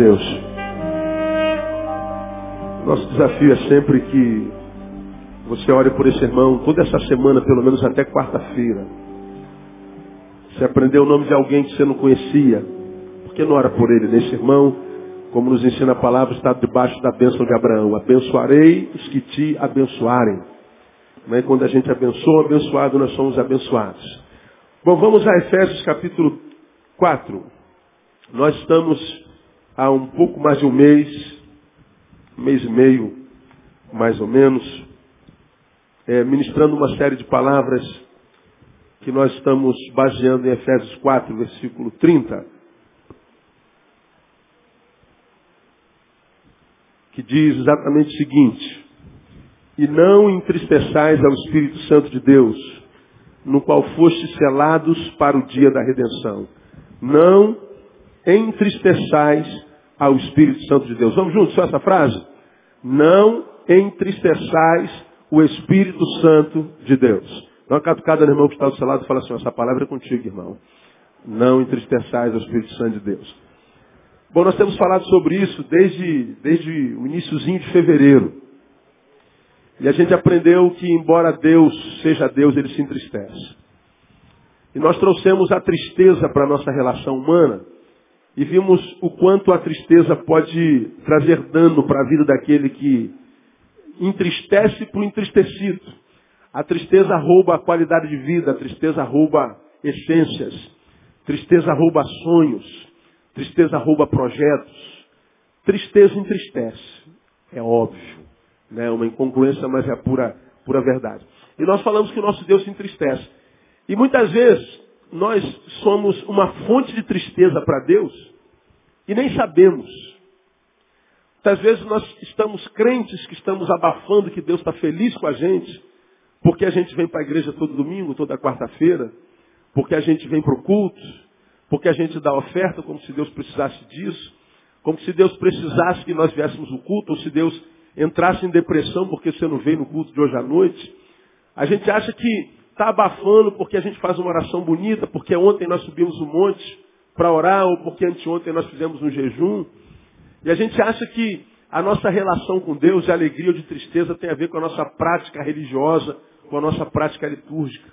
Deus. Nosso desafio é sempre que você ore por esse irmão toda essa semana, pelo menos até quarta-feira. Você aprendeu o nome de alguém que você não conhecia. Por que não ora por ele? Nesse irmão, como nos ensina a palavra, está debaixo da bênção de Abraão. Abençoarei os que te abençoarem. Mas quando a gente abençoa, abençoado, nós somos abençoados. Bom, vamos a Efésios capítulo 4. Nós estamos há um pouco mais de um mês, mês e meio, mais ou menos, é, ministrando uma série de palavras que nós estamos baseando em Efésios 4, versículo 30. Que diz exatamente o seguinte: E não entristeçais ao Espírito Santo de Deus, no qual fostes selados para o dia da redenção. Não entristeçais ao Espírito Santo de Deus. Vamos juntos, só essa frase? Não entristeçais o Espírito Santo de Deus. Dá uma no irmão que está do seu lado e fala assim, essa palavra é contigo, irmão. Não entristeçais o Espírito Santo de Deus. Bom, nós temos falado sobre isso desde, desde o iníciozinho de fevereiro. E a gente aprendeu que, embora Deus seja Deus, ele se entristece. E nós trouxemos a tristeza para a nossa relação humana e vimos o quanto a tristeza pode trazer dano para a vida daquele que entristece para o entristecido. A tristeza rouba a qualidade de vida, a tristeza rouba essências, tristeza rouba sonhos, tristeza rouba projetos. Tristeza entristece, é óbvio. Né? Uma incongruência, mas é a pura, pura verdade. E nós falamos que o nosso Deus se entristece. E muitas vezes nós somos uma fonte de tristeza para Deus e nem sabemos. Muitas vezes nós estamos crentes que estamos abafando que Deus está feliz com a gente, porque a gente vem para a igreja todo domingo, toda quarta-feira, porque a gente vem para o culto, porque a gente dá oferta como se Deus precisasse disso, como se Deus precisasse que nós viéssemos no culto, ou se Deus entrasse em depressão porque você não veio no culto de hoje à noite. A gente acha que está abafando porque a gente faz uma oração bonita, porque ontem nós subimos um monte para orar, ou porque anteontem nós fizemos um jejum. E a gente acha que a nossa relação com Deus, de alegria ou de tristeza, tem a ver com a nossa prática religiosa, com a nossa prática litúrgica.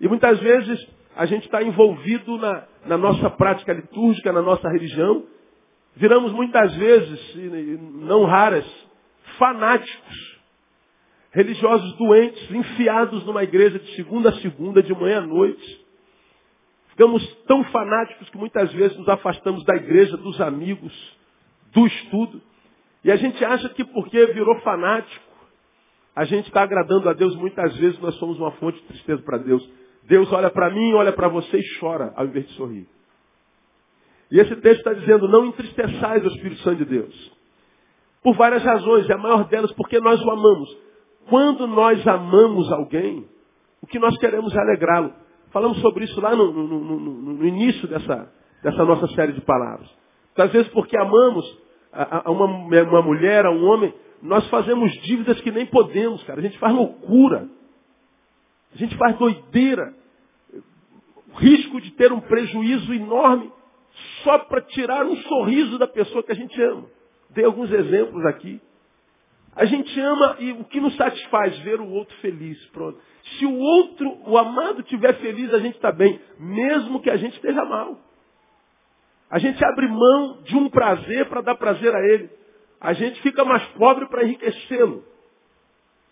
E muitas vezes a gente está envolvido na, na nossa prática litúrgica, na nossa religião. Viramos muitas vezes, não raras, fanáticos religiosos doentes, enfiados numa igreja de segunda a segunda, de manhã à noite. Ficamos tão fanáticos que muitas vezes nos afastamos da igreja, dos amigos, do estudo. E a gente acha que porque virou fanático, a gente está agradando a Deus. Muitas vezes nós somos uma fonte de tristeza para Deus. Deus olha para mim, olha para você e chora, ao invés de sorrir. E esse texto está dizendo, não entristeçais o Espírito Santo de Deus. Por várias razões, e a maior delas porque nós o amamos. Quando nós amamos alguém, o que nós queremos é alegrá-lo. Falamos sobre isso lá no, no, no, no, início dessa, dessa nossa série de palavras. Às vezes porque amamos a, a uma, uma mulher, a um homem, nós fazemos dívidas que nem podemos, cara. A gente faz loucura. A gente faz doideira. O risco de ter um prejuízo enorme só para tirar um sorriso da pessoa que a gente ama. Dei alguns exemplos aqui. A gente ama e o que nos satisfaz? Ver o outro feliz. Pronto. Se o outro, o amado, estiver feliz, a gente está bem, mesmo que a gente esteja mal. A gente abre mão de um prazer para dar prazer a ele. A gente fica mais pobre para enriquecê-lo.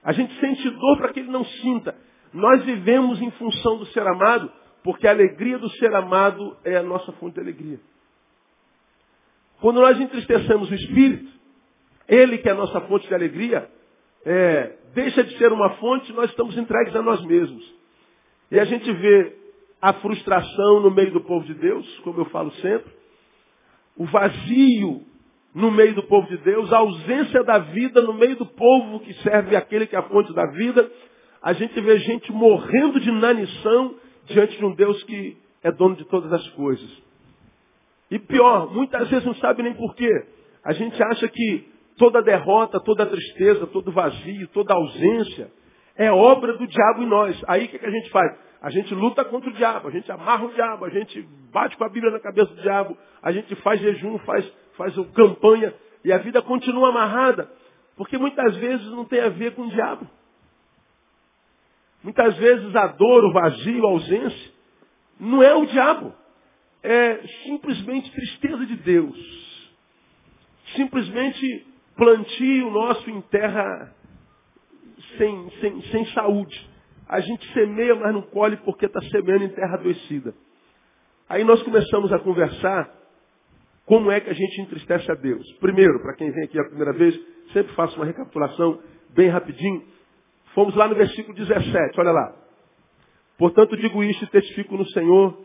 A gente sente dor para que ele não sinta. Nós vivemos em função do ser amado, porque a alegria do ser amado é a nossa fonte de alegria. Quando nós entristecemos o espírito, ele que é a nossa fonte de alegria, é, deixa de ser uma fonte, nós estamos entregues a nós mesmos. E a gente vê a frustração no meio do povo de Deus, como eu falo sempre, o vazio no meio do povo de Deus, a ausência da vida no meio do povo que serve aquele que é a fonte da vida. A gente vê gente morrendo de inanição diante de um Deus que é dono de todas as coisas. E pior, muitas vezes não sabe nem porquê. A gente acha que toda derrota, toda tristeza, todo vazio, toda ausência é obra do diabo em nós. Aí o que, que a gente faz? A gente luta contra o diabo, a gente amarra o diabo, a gente bate com a Bíblia na cabeça do diabo, a gente faz jejum, faz, faz campanha e a vida continua amarrada. Porque muitas vezes não tem a ver com o diabo. Muitas vezes a dor, o vazio, a ausência, não é o diabo. É simplesmente tristeza de Deus. Simplesmente plantio nosso em terra sem, sem, sem saúde. A gente semeia, mas não colhe porque está semeando em terra adoecida. Aí nós começamos a conversar como é que a gente entristece a Deus. Primeiro, para quem vem aqui a primeira vez, sempre faço uma recapitulação bem rapidinho. Fomos lá no versículo 17, olha lá. Portanto, digo isto e testifico no Senhor,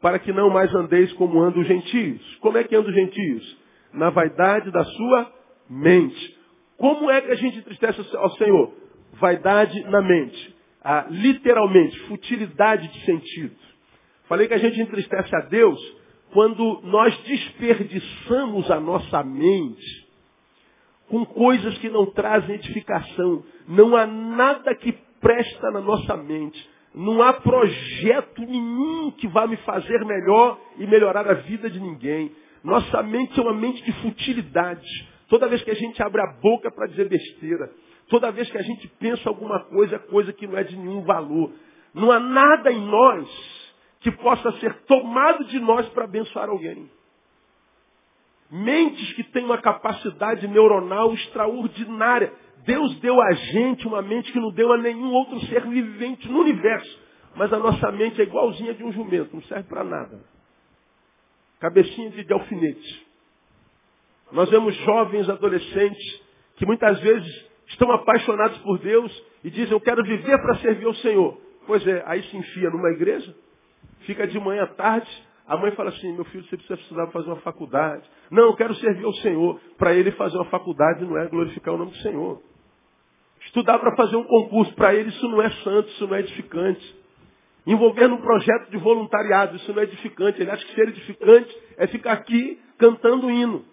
para que não mais andeis como andam os gentios. Como é que andam os gentios? Na vaidade da sua mente. Como é que a gente entristece ao Senhor? Vaidade na mente. Ah, literalmente, futilidade de sentido. Falei que a gente entristece a Deus quando nós desperdiçamos a nossa mente com coisas que não trazem edificação. Não há nada que presta na nossa mente. Não há projeto nenhum que vá me fazer melhor e melhorar a vida de ninguém. Nossa mente é uma mente de futilidade. Toda vez que a gente abre a boca para dizer besteira, toda vez que a gente pensa alguma coisa, é coisa que não é de nenhum valor. Não há nada em nós que possa ser tomado de nós para abençoar alguém. Mentes que têm uma capacidade neuronal extraordinária. Deus deu a gente uma mente que não deu a nenhum outro ser vivente no universo. Mas a nossa mente é igualzinha de um jumento, não serve para nada. Cabecinha de, de alfinete. Nós vemos jovens, adolescentes, que muitas vezes estão apaixonados por Deus e dizem, eu quero viver para servir ao Senhor. Pois é, aí se enfia numa igreja, fica de manhã à tarde, a mãe fala assim, meu filho, você precisa precisar fazer uma faculdade. Não, eu quero servir ao Senhor. Para ele fazer uma faculdade não é glorificar o nome do Senhor. Estudar para fazer um concurso, para ele isso não é santo, isso não é edificante. Envolver num projeto de voluntariado, isso não é edificante. Ele acha que ser edificante é ficar aqui cantando hino.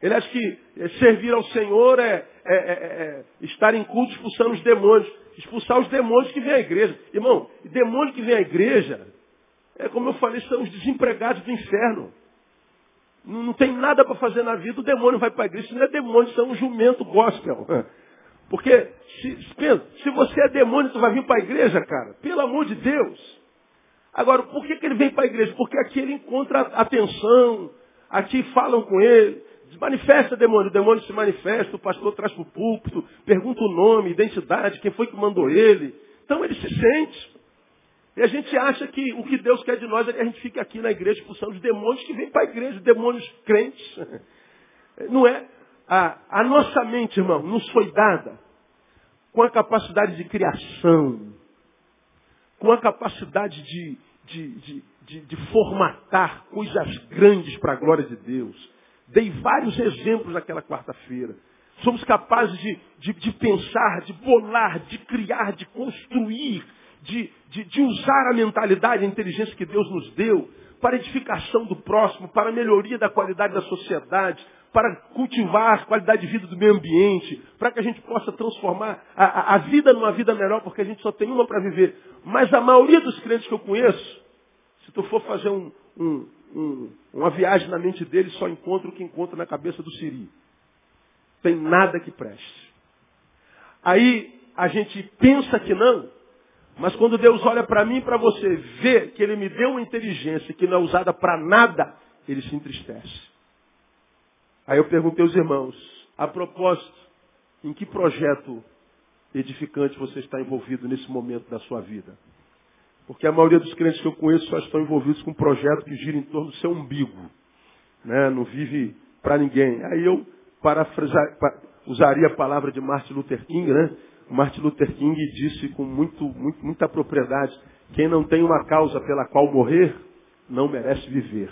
Ele acha que servir ao Senhor é, é, é, é, estar em culto expulsando os demônios. Expulsar os demônios que vêm à igreja. Irmão, demônio que vem à igreja, é como eu falei, são os desempregados do inferno. Não, não tem nada para fazer na vida, o demônio vai para a igreja. Isso não é demônio, isso é um jumento gospel. Porque se, se você é demônio, tu vai vir para a igreja, cara. Pelo amor de Deus. Agora, por que, que ele vem para a igreja? Porque aqui ele encontra atenção, aqui falam com ele, Manifesta, demônio. O demônio se manifesta, o pastor traz para o púlpito, pergunta o nome, identidade, quem foi que mandou ele. Então ele se sente. E a gente acha que o que Deus quer de nós é que a gente fique aqui na igreja expulsando os demônios que vêm para a igreja, demônios crentes. Não é? A, a nossa mente, irmão, nos foi dada com a capacidade de criação, com a capacidade de, de, de, de, de formatar coisas grandes para a glória de Deus. Dei vários exemplos naquela quarta-feira. Somos capazes de, de, de, pensar, de bolar, de criar, de construir, de, de, usar a mentalidade, a inteligência que Deus nos deu para edificação do próximo, para a melhoria da qualidade da sociedade, para cultivar a qualidade de vida do meio ambiente, para que a gente possa transformar a, a, a vida numa vida melhor, porque a gente só tem uma para viver. Mas a maioria dos crentes que eu conheço, se tu for fazer um, um, um, uma viagem na mente dele, só encontra o que encontra na cabeça do Siri. Tem nada que preste. Aí a gente pensa que não, mas quando Deus olha para mim e para você, vê que Ele me deu uma inteligência que não é usada para nada, Ele se entristece. Aí eu perguntei aos irmãos, a propósito, em que projeto edificante você está envolvido nesse momento da sua vida? Porque a maioria dos crentes que eu conheço só estão envolvidos com um projeto que gira em torno do seu umbigo. Né? Não vive para ninguém. Aí eu usaria a palavra de Martin Luther King, né? Martin Luther King disse com muito, muito, muita propriedade, quem não tem uma causa pela qual morrer, não merece viver.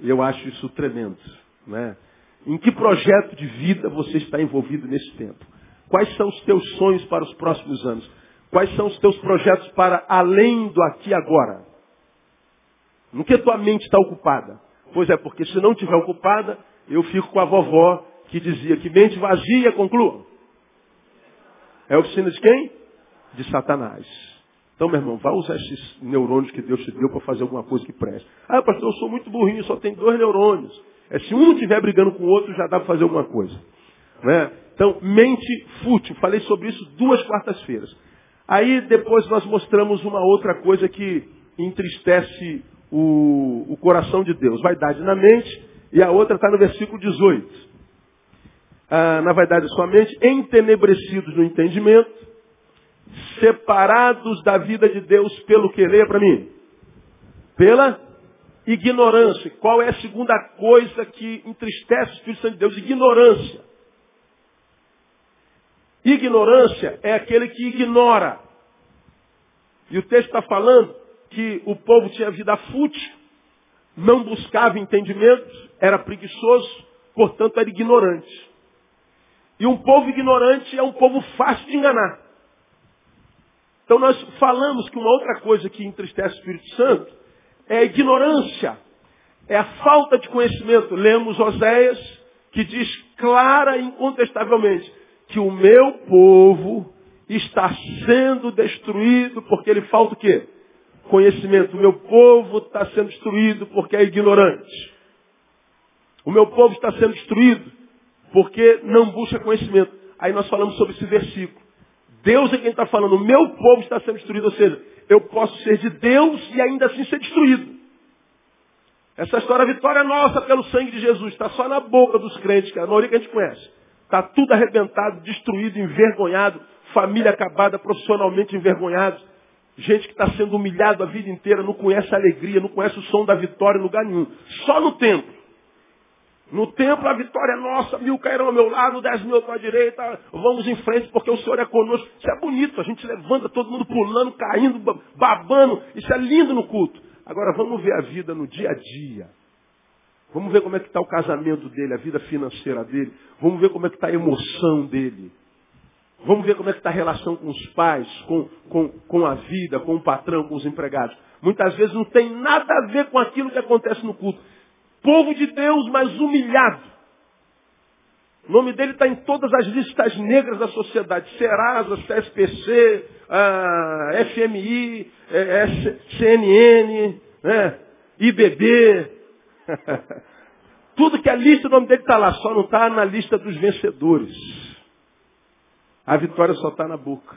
Eu acho isso tremendo. Né? Em que projeto de vida você está envolvido nesse tempo? Quais são os teus sonhos para os próximos anos? Quais são os teus projetos para além do aqui e agora? No que tua mente está ocupada? Pois é, porque se não estiver ocupada, eu fico com a vovó que dizia que mente vazia, conclua. É oficina de quem? De Satanás. Então, meu irmão, vá usar esses neurônios que Deus te deu para fazer alguma coisa que preste. Ah, pastor, eu sou muito burrinho, só tenho dois neurônios. É, se um estiver brigando com o outro, já dá para fazer alguma coisa. Né? Então, mente fútil. Falei sobre isso duas quartas-feiras. Aí depois nós mostramos uma outra coisa que entristece o, o coração de Deus. Vaidade na mente, e a outra está no versículo 18. Ah, na vaidade da sua mente, entenebrecidos no entendimento, separados da vida de Deus pelo que? Leia para mim. Pela ignorância. Qual é a segunda coisa que entristece o Espírito Santo de Deus? Ignorância. Ignorância é aquele que ignora. E o texto está falando que o povo tinha vida fútil, não buscava entendimento, era preguiçoso, portanto era ignorante. E um povo ignorante é um povo fácil de enganar. Então nós falamos que uma outra coisa que entristece o Espírito Santo é a ignorância, é a falta de conhecimento. Lemos Oséias, que diz clara e incontestavelmente que o meu povo está sendo destruído porque ele falta o quê? Conhecimento. O meu povo está sendo destruído porque é ignorante. O meu povo está sendo destruído porque não busca conhecimento. Aí nós falamos sobre esse versículo. Deus é quem está falando, o meu povo está sendo destruído, ou seja, eu posso ser de Deus e ainda assim ser destruído. Essa história, a vitória é nossa pelo sangue de Jesus, está só na boca dos crentes, que é a maioria que a gente conhece. Está tudo arrebentado, destruído, envergonhado, família acabada, profissionalmente envergonhado. Gente que está sendo humilhado a vida inteira, não conhece a alegria, não conhece o som da vitória em lugar nenhum. Só no templo. No templo a vitória é nossa, mil cairão ao meu lado, dez mil à tua direita, vamos em frente porque o Senhor é conosco. Isso é bonito, a gente levanta todo mundo pulando, caindo, babando, isso é lindo no culto. Agora vamos ver a vida no dia a dia. Vamos ver como é que está o casamento dele, a vida financeira dele. Vamos ver como é que está a emoção dele. Vamos ver como é que está a relação com os pais, com, com, com a vida, com o patrão, com os empregados. Muitas vezes não tem nada a ver com aquilo que acontece no culto povo de Deus, mas humilhado. O nome dele está em todas as listas negras da sociedade. Serasa, CSPC, ah, FMI, eh, CNN, né, IBB. Tudo que é lista, o nome dele está lá, só não está na lista dos vencedores. A vitória só está na boca.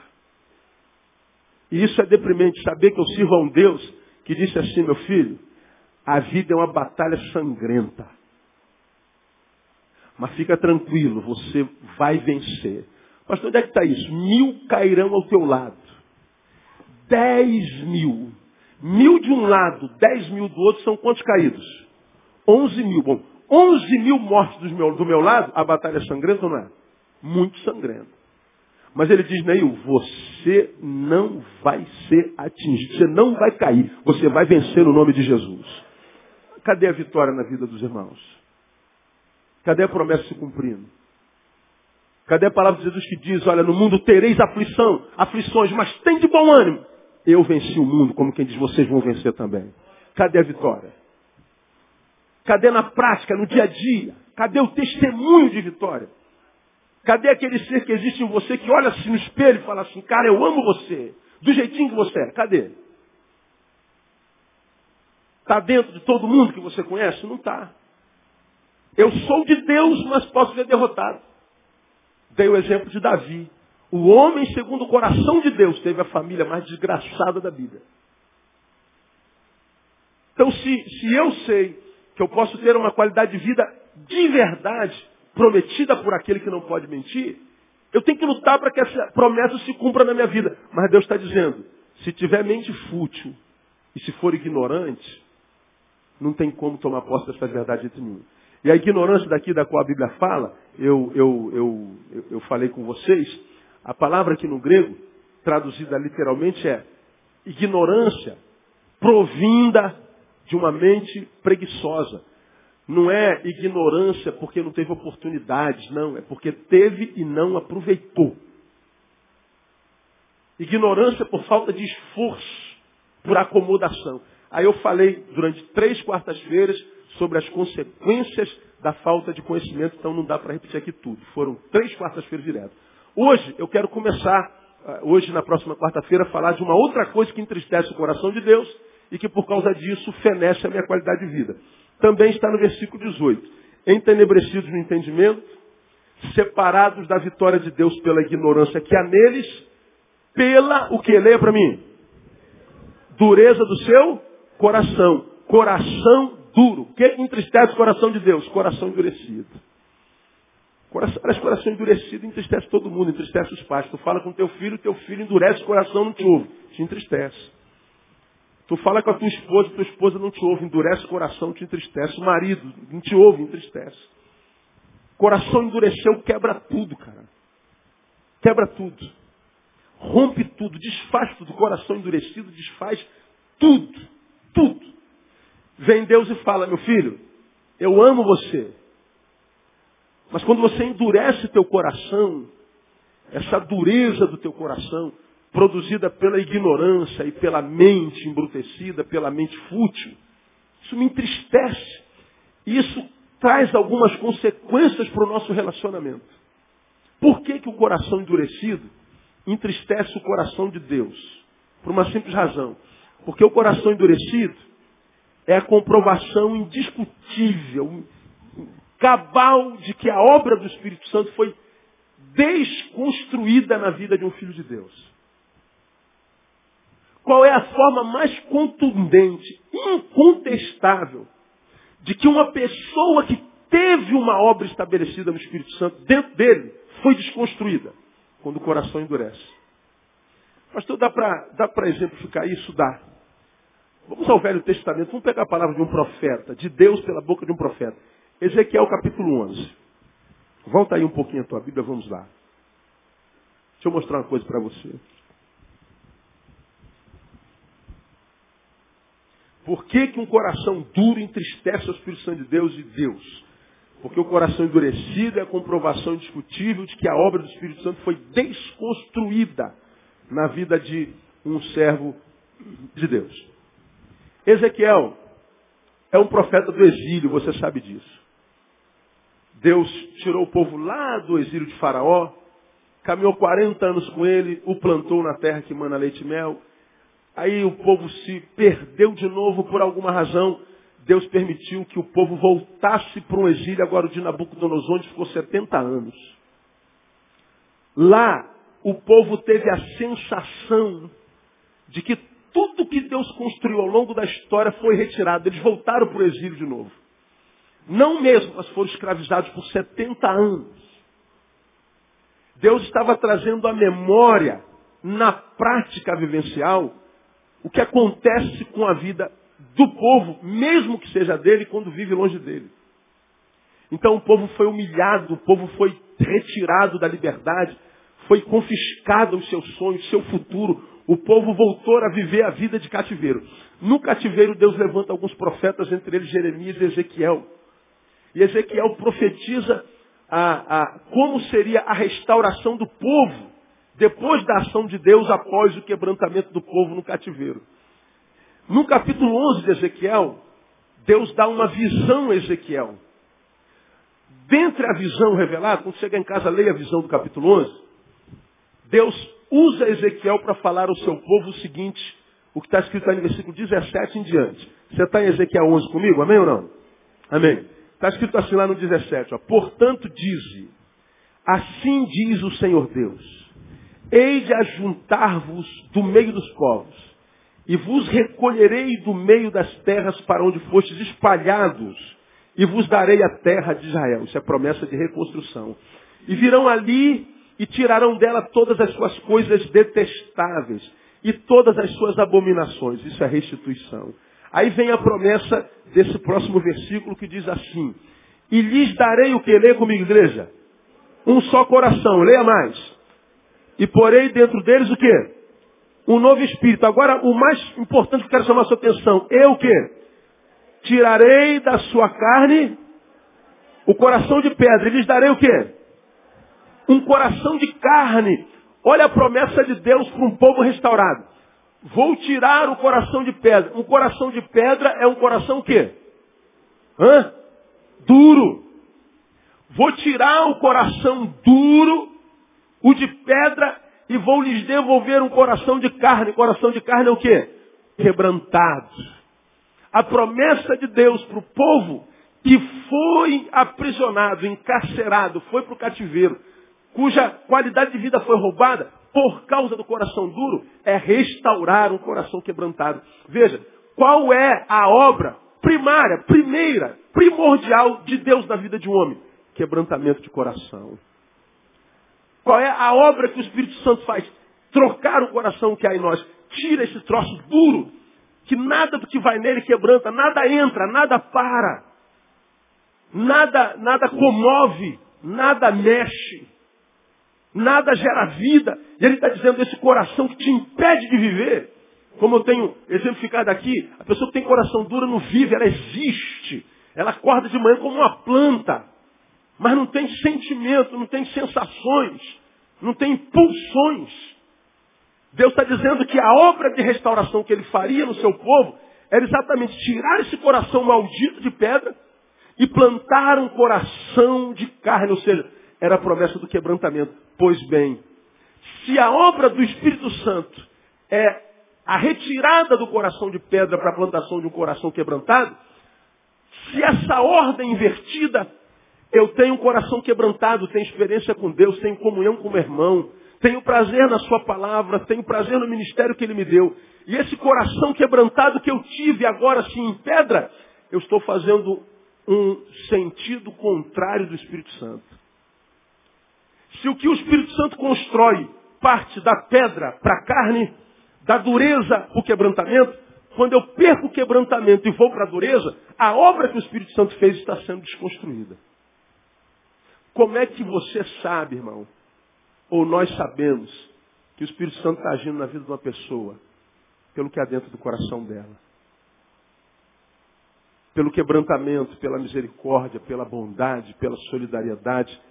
E isso é deprimente, saber que eu sirvo a um Deus que disse assim, meu filho, a vida é uma batalha sangrenta. Mas fica tranquilo, você vai vencer. Pastor, onde é que está isso? Mil cairão ao teu lado. Dez mil. Mil de um lado, dez mil do outro, são quantos caídos? Onze mil. Bom, onze mil mortos do meu, do meu lado, a batalha é sangrenta ou não é? Muito sangrenta. Mas ele diz, Neil, você não vai ser atingido, você não vai cair, você vai vencer no nome de Jesus. Cadê a vitória na vida dos irmãos? Cadê a promessa se cumprindo? Cadê a palavra de Jesus que diz, olha, no mundo tereis aflição, aflições, mas tem de bom ânimo. Eu venci o mundo, como quem diz, vocês vão vencer também. Cadê a vitória? Cadê na prática, no dia a dia? Cadê o testemunho de vitória? Cadê aquele ser que existe em você que olha assim no espelho e fala assim, cara, eu amo você, do jeitinho que você é? Cadê? Está dentro de todo mundo que você conhece? Não está. Eu sou de Deus, mas posso ser derrotado. Dei o exemplo de Davi. O homem, segundo o coração de Deus, teve a família mais desgraçada da Bíblia. Então, se, se eu sei que eu posso ter uma qualidade de vida de verdade, prometida por aquele que não pode mentir, eu tenho que lutar para que essa promessa se cumpra na minha vida. Mas Deus está dizendo, se tiver mente fútil e se for ignorante, não tem como tomar posse dessa verdade entre mim. E a ignorância daqui da qual a Bíblia fala, eu, eu, eu, eu falei com vocês, a palavra aqui no grego, traduzida literalmente, é ignorância provinda de uma mente preguiçosa. Não é ignorância porque não teve oportunidades, não. É porque teve e não aproveitou. Ignorância por falta de esforço, por acomodação. Aí eu falei durante três quartas-feiras sobre as consequências da falta de conhecimento, então não dá para repetir aqui tudo. Foram três quartas-feiras direto. Hoje eu quero começar ah, hoje, na próxima quarta-feira, falar de uma outra coisa que entristece o coração de Deus e que por causa disso fenece a minha qualidade de vida. Também está no versículo 18. Entenebrecidos no entendimento, separados da vitória de Deus pela ignorância que há neles, pela, o que? Leia para mim. Dureza do seu coração. Coração duro. O que entristece o coração de Deus? Coração endurecido. Coração, parece coração endurecido entristece todo mundo, entristece os pais. Tu fala com teu filho, teu filho endurece o coração, não te ouve. Te entristece. Tu fala com a tua esposa, tua esposa não te ouve, endurece o coração, te entristece. O marido não te ouve, entristece. Coração endureceu, quebra tudo, cara. Quebra tudo. Rompe tudo, desfaz tudo. Coração endurecido desfaz tudo. Tudo. Vem Deus e fala, meu filho, eu amo você. Mas quando você endurece teu coração, essa dureza do teu coração, produzida pela ignorância e pela mente embrutecida, pela mente fútil, isso me entristece. Isso traz algumas consequências para o nosso relacionamento. Por que, que o coração endurecido entristece o coração de Deus? Por uma simples razão. Porque o coração endurecido é a comprovação indiscutível, cabal, de que a obra do Espírito Santo foi desconstruída na vida de um filho de Deus. Qual é a forma mais contundente, incontestável, de que uma pessoa que teve uma obra estabelecida no Espírito Santo dentro dele foi desconstruída? Quando o coração endurece. Pastor, dá para exemplificar isso? Dá. Vamos ao Velho Testamento, vamos pegar a palavra de um profeta, de Deus pela boca de um profeta. Ezequiel capítulo 11. Volta aí um pouquinho a tua Bíblia, vamos lá. Deixa eu mostrar uma coisa para você. Por que, que um coração duro entristece o Espírito Santo de Deus e Deus? Porque o coração endurecido é a comprovação indiscutível de que a obra do Espírito Santo foi desconstruída na vida de um servo de Deus. Ezequiel é um profeta do exílio, você sabe disso. Deus tirou o povo lá do exílio de Faraó, caminhou 40 anos com ele, o plantou na terra que mana leite e mel, Aí o povo se perdeu de novo por alguma razão. Deus permitiu que o povo voltasse para um exílio agora de Nabucodonosor, onde ficou 70 anos. Lá, o povo teve a sensação de que tudo que Deus construiu ao longo da história foi retirado. Eles voltaram para o exílio de novo. Não mesmo, mas foram escravizados por 70 anos. Deus estava trazendo a memória, na prática vivencial, o que acontece com a vida do povo, mesmo que seja dele, quando vive longe dele. Então o povo foi humilhado, o povo foi retirado da liberdade, foi confiscado os seus sonhos, seu futuro. O povo voltou a viver a vida de cativeiro. No cativeiro, Deus levanta alguns profetas, entre eles Jeremias e Ezequiel. E Ezequiel profetiza a, a, como seria a restauração do povo depois da ação de Deus após o quebrantamento do povo no cativeiro. No capítulo 11 de Ezequiel, Deus dá uma visão a Ezequiel. Dentre a visão revelada, quando chegar em casa, leia a visão do capítulo 11. Deus usa Ezequiel para falar ao seu povo o seguinte, o que está escrito aí no versículo 17 em diante. Você está em Ezequiel 11 comigo? Amém ou não? Amém. Está escrito assim lá no 17. Ó, Portanto, dize, assim diz o Senhor Deus Hei de ajuntar-vos do meio dos povos, e vos recolherei do meio das terras para onde fostes espalhados, e vos darei a terra de Israel. Isso é promessa de reconstrução. E virão ali e tirarão dela todas as suas coisas detestáveis e todas as suas abominações. Isso é restituição. Aí vem a promessa desse próximo versículo que diz assim: E lhes darei o que? Leia comigo, igreja. Um só coração. Leia mais e porei dentro deles o quê? Um novo espírito. Agora, o mais importante que eu quero chamar a sua atenção, eu o quê? Tirarei da sua carne o coração de pedra e lhes darei o quê? Um coração de carne. Olha a promessa de Deus para um povo restaurado. Vou tirar o coração de pedra. Um coração de pedra é um coração o quê? Hã? Duro. Vou tirar o coração duro o de pedra e vou lhes devolver um coração de carne. Coração de carne é o quê? Quebrantado. A promessa de Deus para o povo que foi aprisionado, encarcerado, foi para o cativeiro, cuja qualidade de vida foi roubada por causa do coração duro, é restaurar um coração quebrantado. Veja, qual é a obra primária, primeira, primordial de Deus na vida de um homem? Quebrantamento de coração. Qual é a obra que o Espírito Santo faz? Trocar o coração que há em nós. Tira esse troço duro, que nada do que vai nele quebranta, nada entra, nada para. Nada, nada comove, nada mexe, nada gera vida. E ele está dizendo, esse coração que te impede de viver, como eu tenho exemplificado aqui, a pessoa que tem coração duro não vive, ela existe. Ela acorda de manhã como uma planta mas não tem sentimento, não tem sensações, não tem pulsões. Deus está dizendo que a obra de restauração que ele faria no seu povo era exatamente tirar esse coração maldito de pedra e plantar um coração de carne, ou seja, era a promessa do quebrantamento. Pois bem, se a obra do Espírito Santo é a retirada do coração de pedra para a plantação de um coração quebrantado, se essa ordem invertida eu tenho um coração quebrantado, tenho experiência com Deus, tenho comunhão com o meu irmão, tenho prazer na sua palavra, tenho prazer no ministério que ele me deu. E esse coração quebrantado que eu tive agora assim em pedra, eu estou fazendo um sentido contrário do Espírito Santo. Se o que o Espírito Santo constrói parte da pedra para a carne, da dureza para o quebrantamento, quando eu perco o quebrantamento e vou para a dureza, a obra que o Espírito Santo fez está sendo desconstruída. Como é que você sabe, irmão, ou nós sabemos, que o Espírito Santo está agindo na vida de uma pessoa? Pelo que há dentro do coração dela. Pelo quebrantamento, pela misericórdia, pela bondade, pela solidariedade,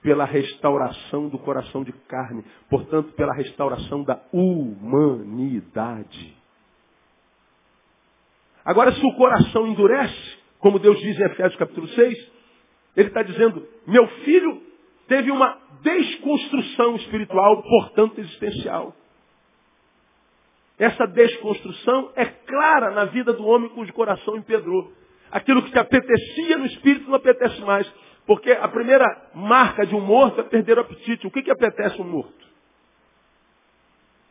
pela restauração do coração de carne, portanto, pela restauração da humanidade. Agora, se o coração endurece, como Deus diz em Efésios capítulo 6, ele está dizendo, meu filho teve uma desconstrução espiritual, portanto existencial. Essa desconstrução é clara na vida do homem cujo coração empedrou. Aquilo que te apetecia no espírito não apetece mais. Porque a primeira marca de um morto é perder o apetite. O que, que apetece um morto?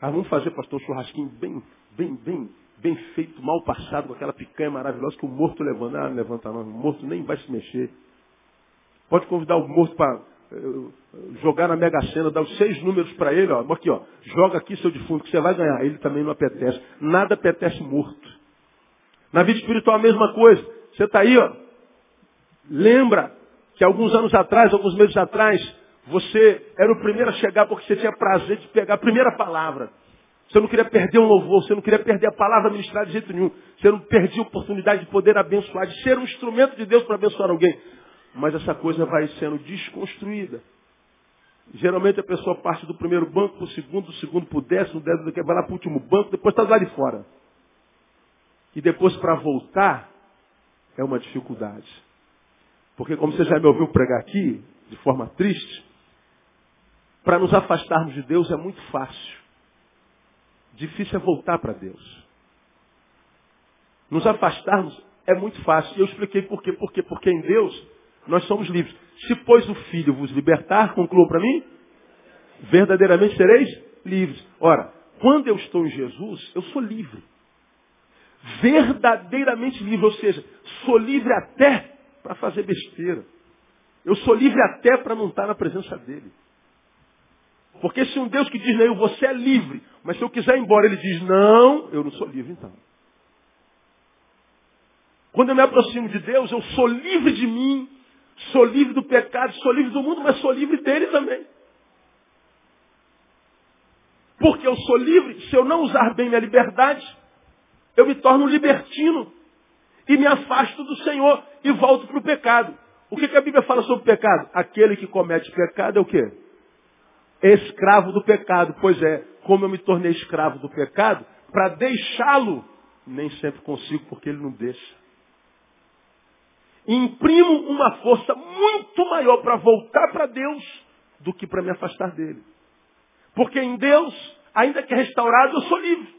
Ah, vamos fazer, pastor, um churrasquinho bem, bem, bem, bem feito, mal passado, com aquela picanha maravilhosa que o morto levanta. Ah, não levanta não. O morto nem vai se mexer. Pode convidar o morto para eh, jogar na Mega Sena, dar os seis números para ele, ó. Aqui, ó. Joga aqui seu defunto, que você vai ganhar. Ele também não apetece. Nada apetece morto. Na vida espiritual a mesma coisa. Você está aí, ó. Lembra que alguns anos atrás, alguns meses atrás, você era o primeiro a chegar porque você tinha prazer de pegar a primeira palavra. Você não queria perder um louvor, você não queria perder a palavra ministrada de jeito nenhum. Você não perdia a oportunidade de poder abençoar, de ser um instrumento de Deus para abençoar alguém mas essa coisa vai sendo desconstruída. Geralmente a pessoa parte do primeiro banco para o segundo, do segundo para o décimo, do décimo vai lá para o último banco, depois está lá de fora. E depois para voltar é uma dificuldade. Porque como você já me ouviu pregar aqui, de forma triste, para nos afastarmos de Deus é muito fácil. Difícil é voltar para Deus. Nos afastarmos é muito fácil. E eu expliquei por quê. Por quê? Porque em Deus nós somos livres. Se, pois, o Filho vos libertar, conclua para mim, verdadeiramente sereis livres. Ora, quando eu estou em Jesus, eu sou livre. Verdadeiramente livre, ou seja, sou livre até para fazer besteira. Eu sou livre até para não estar na presença dele. Porque se um Deus que diz, não, você é livre, mas se eu quiser ir embora, ele diz, não, eu não sou livre então. Quando eu me aproximo de Deus, eu sou livre de mim, Sou livre do pecado, sou livre do mundo, mas sou livre dele também. Porque eu sou livre, se eu não usar bem minha liberdade, eu me torno libertino. E me afasto do Senhor e volto para o pecado. O que, que a Bíblia fala sobre o pecado? Aquele que comete pecado é o quê? Escravo do pecado. Pois é, como eu me tornei escravo do pecado, para deixá-lo, nem sempre consigo, porque ele não deixa imprimo uma força muito maior para voltar para Deus do que para me afastar dele. Porque em Deus, ainda que restaurado, eu sou livre.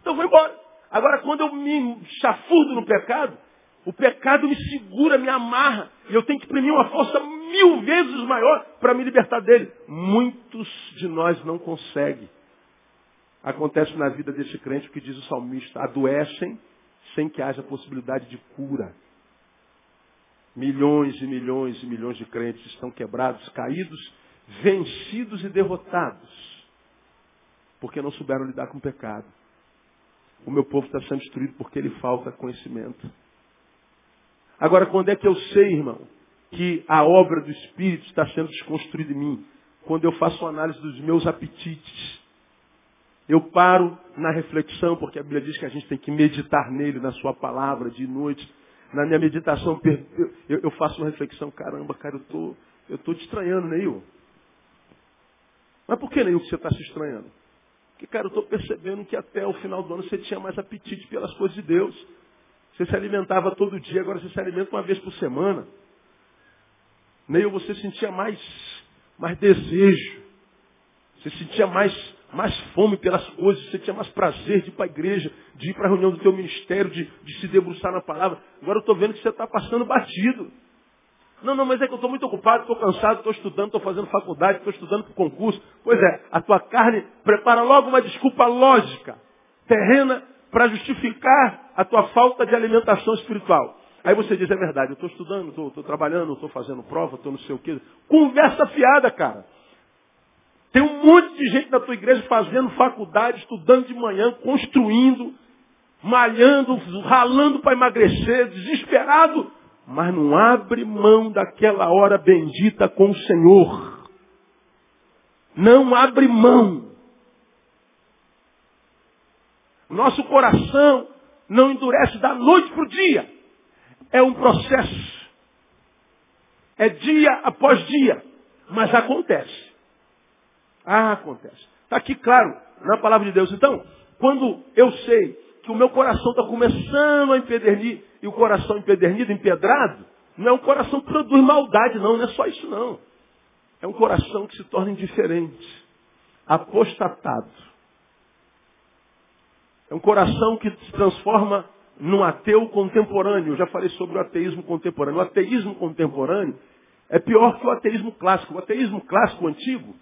Então eu vou embora. Agora, quando eu me chafurdo no pecado, o pecado me segura, me amarra. E eu tenho que imprimir uma força mil vezes maior para me libertar dele. Muitos de nós não conseguem. Acontece na vida desse crente o que diz o salmista: adoecem sem que haja possibilidade de cura. Milhões e milhões e milhões de crentes estão quebrados, caídos, vencidos e derrotados, porque não souberam lidar com o pecado. O meu povo está sendo destruído porque ele falta conhecimento. Agora, quando é que eu sei, irmão, que a obra do Espírito está sendo desconstruída em mim? Quando eu faço uma análise dos meus apetites. Eu paro na reflexão, porque a Bíblia diz que a gente tem que meditar nele, na sua palavra, de noite. Na minha meditação, eu, faço uma reflexão, caramba, cara, eu tô, eu tô te estranhando, Neil. Mas por que, Neil, que você está se estranhando? Porque, cara, eu estou percebendo que até o final do ano você tinha mais apetite pelas coisas de Deus. Você se alimentava todo dia, agora você se alimenta uma vez por semana. Neil, você sentia mais, mais desejo. Você sentia mais, mais fome pelas coisas, você tinha mais prazer de ir para a igreja, de ir para a reunião do teu ministério, de, de se debruçar na palavra. Agora eu estou vendo que você está passando batido. Não, não, mas é que eu estou muito ocupado, estou cansado, estou estudando, estou fazendo faculdade, estou estudando para o concurso. Pois é, a tua carne prepara logo uma desculpa lógica, terrena, para justificar a tua falta de alimentação espiritual. Aí você diz, é verdade, eu estou estudando, estou trabalhando, estou fazendo prova, estou não sei o quê. Conversa fiada, cara. Tem um monte de gente na tua igreja fazendo faculdade, estudando de manhã, construindo, malhando, ralando para emagrecer, desesperado, mas não abre mão daquela hora bendita com o Senhor. Não abre mão. Nosso coração não endurece da noite para o dia. É um processo. É dia após dia. Mas acontece. Ah, acontece. Está aqui claro na palavra de Deus. Então, quando eu sei que o meu coração está começando a empedernir, e o coração empedernido, empedrado, não é um coração que produz maldade, não, não é só isso não. É um coração que se torna indiferente, apostatado. É um coração que se transforma num ateu contemporâneo. Eu já falei sobre o ateísmo contemporâneo. O ateísmo contemporâneo é pior que o ateísmo clássico. O ateísmo clássico antigo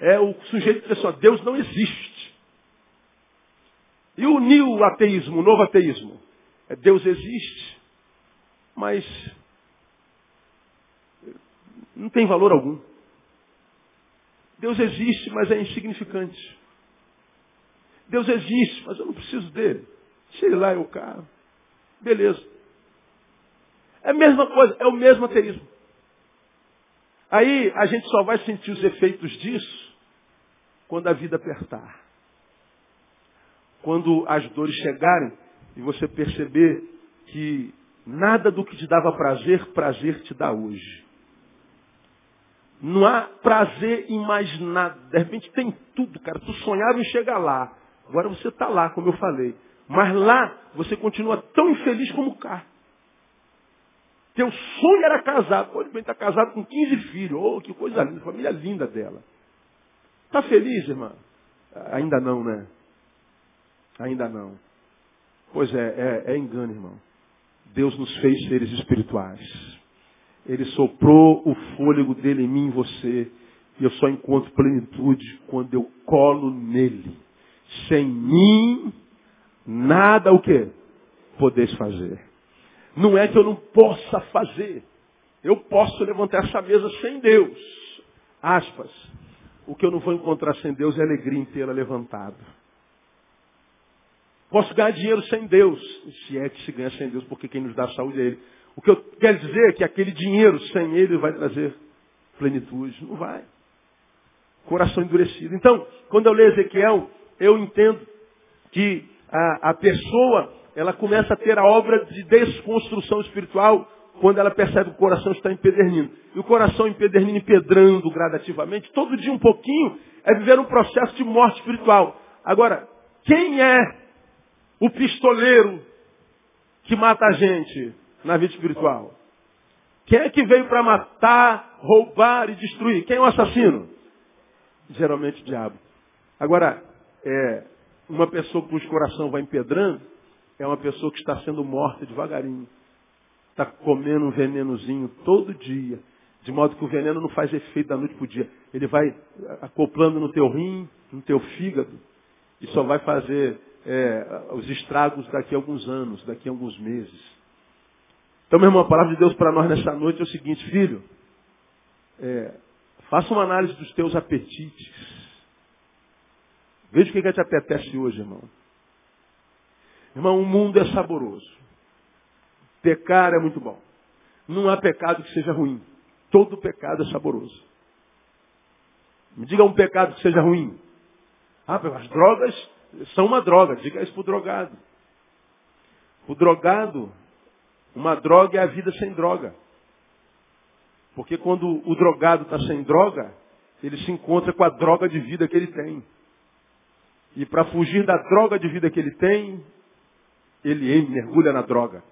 é o sujeito que diz assim, Deus não existe. E o new ateísmo, o novo ateísmo, é Deus existe, mas não tem valor algum. Deus existe, mas é insignificante. Deus existe, mas eu não preciso dele. Ele lá, eu carro. Beleza. É a mesma coisa, é o mesmo ateísmo. Aí a gente só vai sentir os efeitos disso quando a vida apertar. Quando as dores chegarem e você perceber que nada do que te dava prazer, prazer te dá hoje. Não há prazer em mais nada. De repente tem tudo, cara. Tu sonhava em chegar lá. Agora você está lá, como eu falei. Mas lá você continua tão infeliz como cá. Teu sonho era casado. Pode bem estar tá casado com 15 filhos. Oh, que coisa linda, família linda dela. Está feliz, irmã? Ainda não, né? Ainda não. Pois é, é, é engano, irmão. Deus nos fez seres espirituais. Ele soprou o fôlego dele em mim e você. E eu só encontro plenitude quando eu colo nele. Sem mim, nada o que? Podeis fazer. Não é que eu não possa fazer. Eu posso levantar essa mesa sem Deus. Aspas. O que eu não vou encontrar sem Deus é alegria inteira levantada. Posso ganhar dinheiro sem Deus. Se é que se ganha sem Deus, porque quem nos dá saúde é Ele. O que eu quero dizer é que aquele dinheiro sem Ele vai trazer plenitude. Não vai. Coração endurecido. Então, quando eu leio Ezequiel, eu entendo que a, a pessoa, ela começa a ter a obra de desconstrução espiritual quando ela percebe que o coração está empedernindo. E o coração empedernindo, empedrando gradativamente, todo dia um pouquinho, é viver um processo de morte espiritual. Agora, quem é o pistoleiro que mata a gente na vida espiritual? Quem é que veio para matar, roubar e destruir? Quem é o assassino? Geralmente o diabo. Agora, é, uma pessoa cujo coração vai empedrando é uma pessoa que está sendo morta devagarinho. Está comendo um venenozinho todo dia. De modo que o veneno não faz efeito da noite para o dia. Ele vai acoplando no teu rim, no teu fígado, e só vai fazer é, os estragos daqui a alguns anos, daqui a alguns meses. Então, meu irmão, a palavra de Deus para nós nessa noite é o seguinte, filho, é, faça uma análise dos teus apetites. Veja o que, que te apetece hoje, irmão. Irmão, o mundo é saboroso. Pecar é muito bom. Não há pecado que seja ruim. Todo pecado é saboroso. Me diga um pecado que seja ruim. Ah, as drogas são uma droga. Diga isso para o drogado. O drogado, uma droga é a vida sem droga. Porque quando o drogado está sem droga, ele se encontra com a droga de vida que ele tem. E para fugir da droga de vida que ele tem, ele mergulha na droga.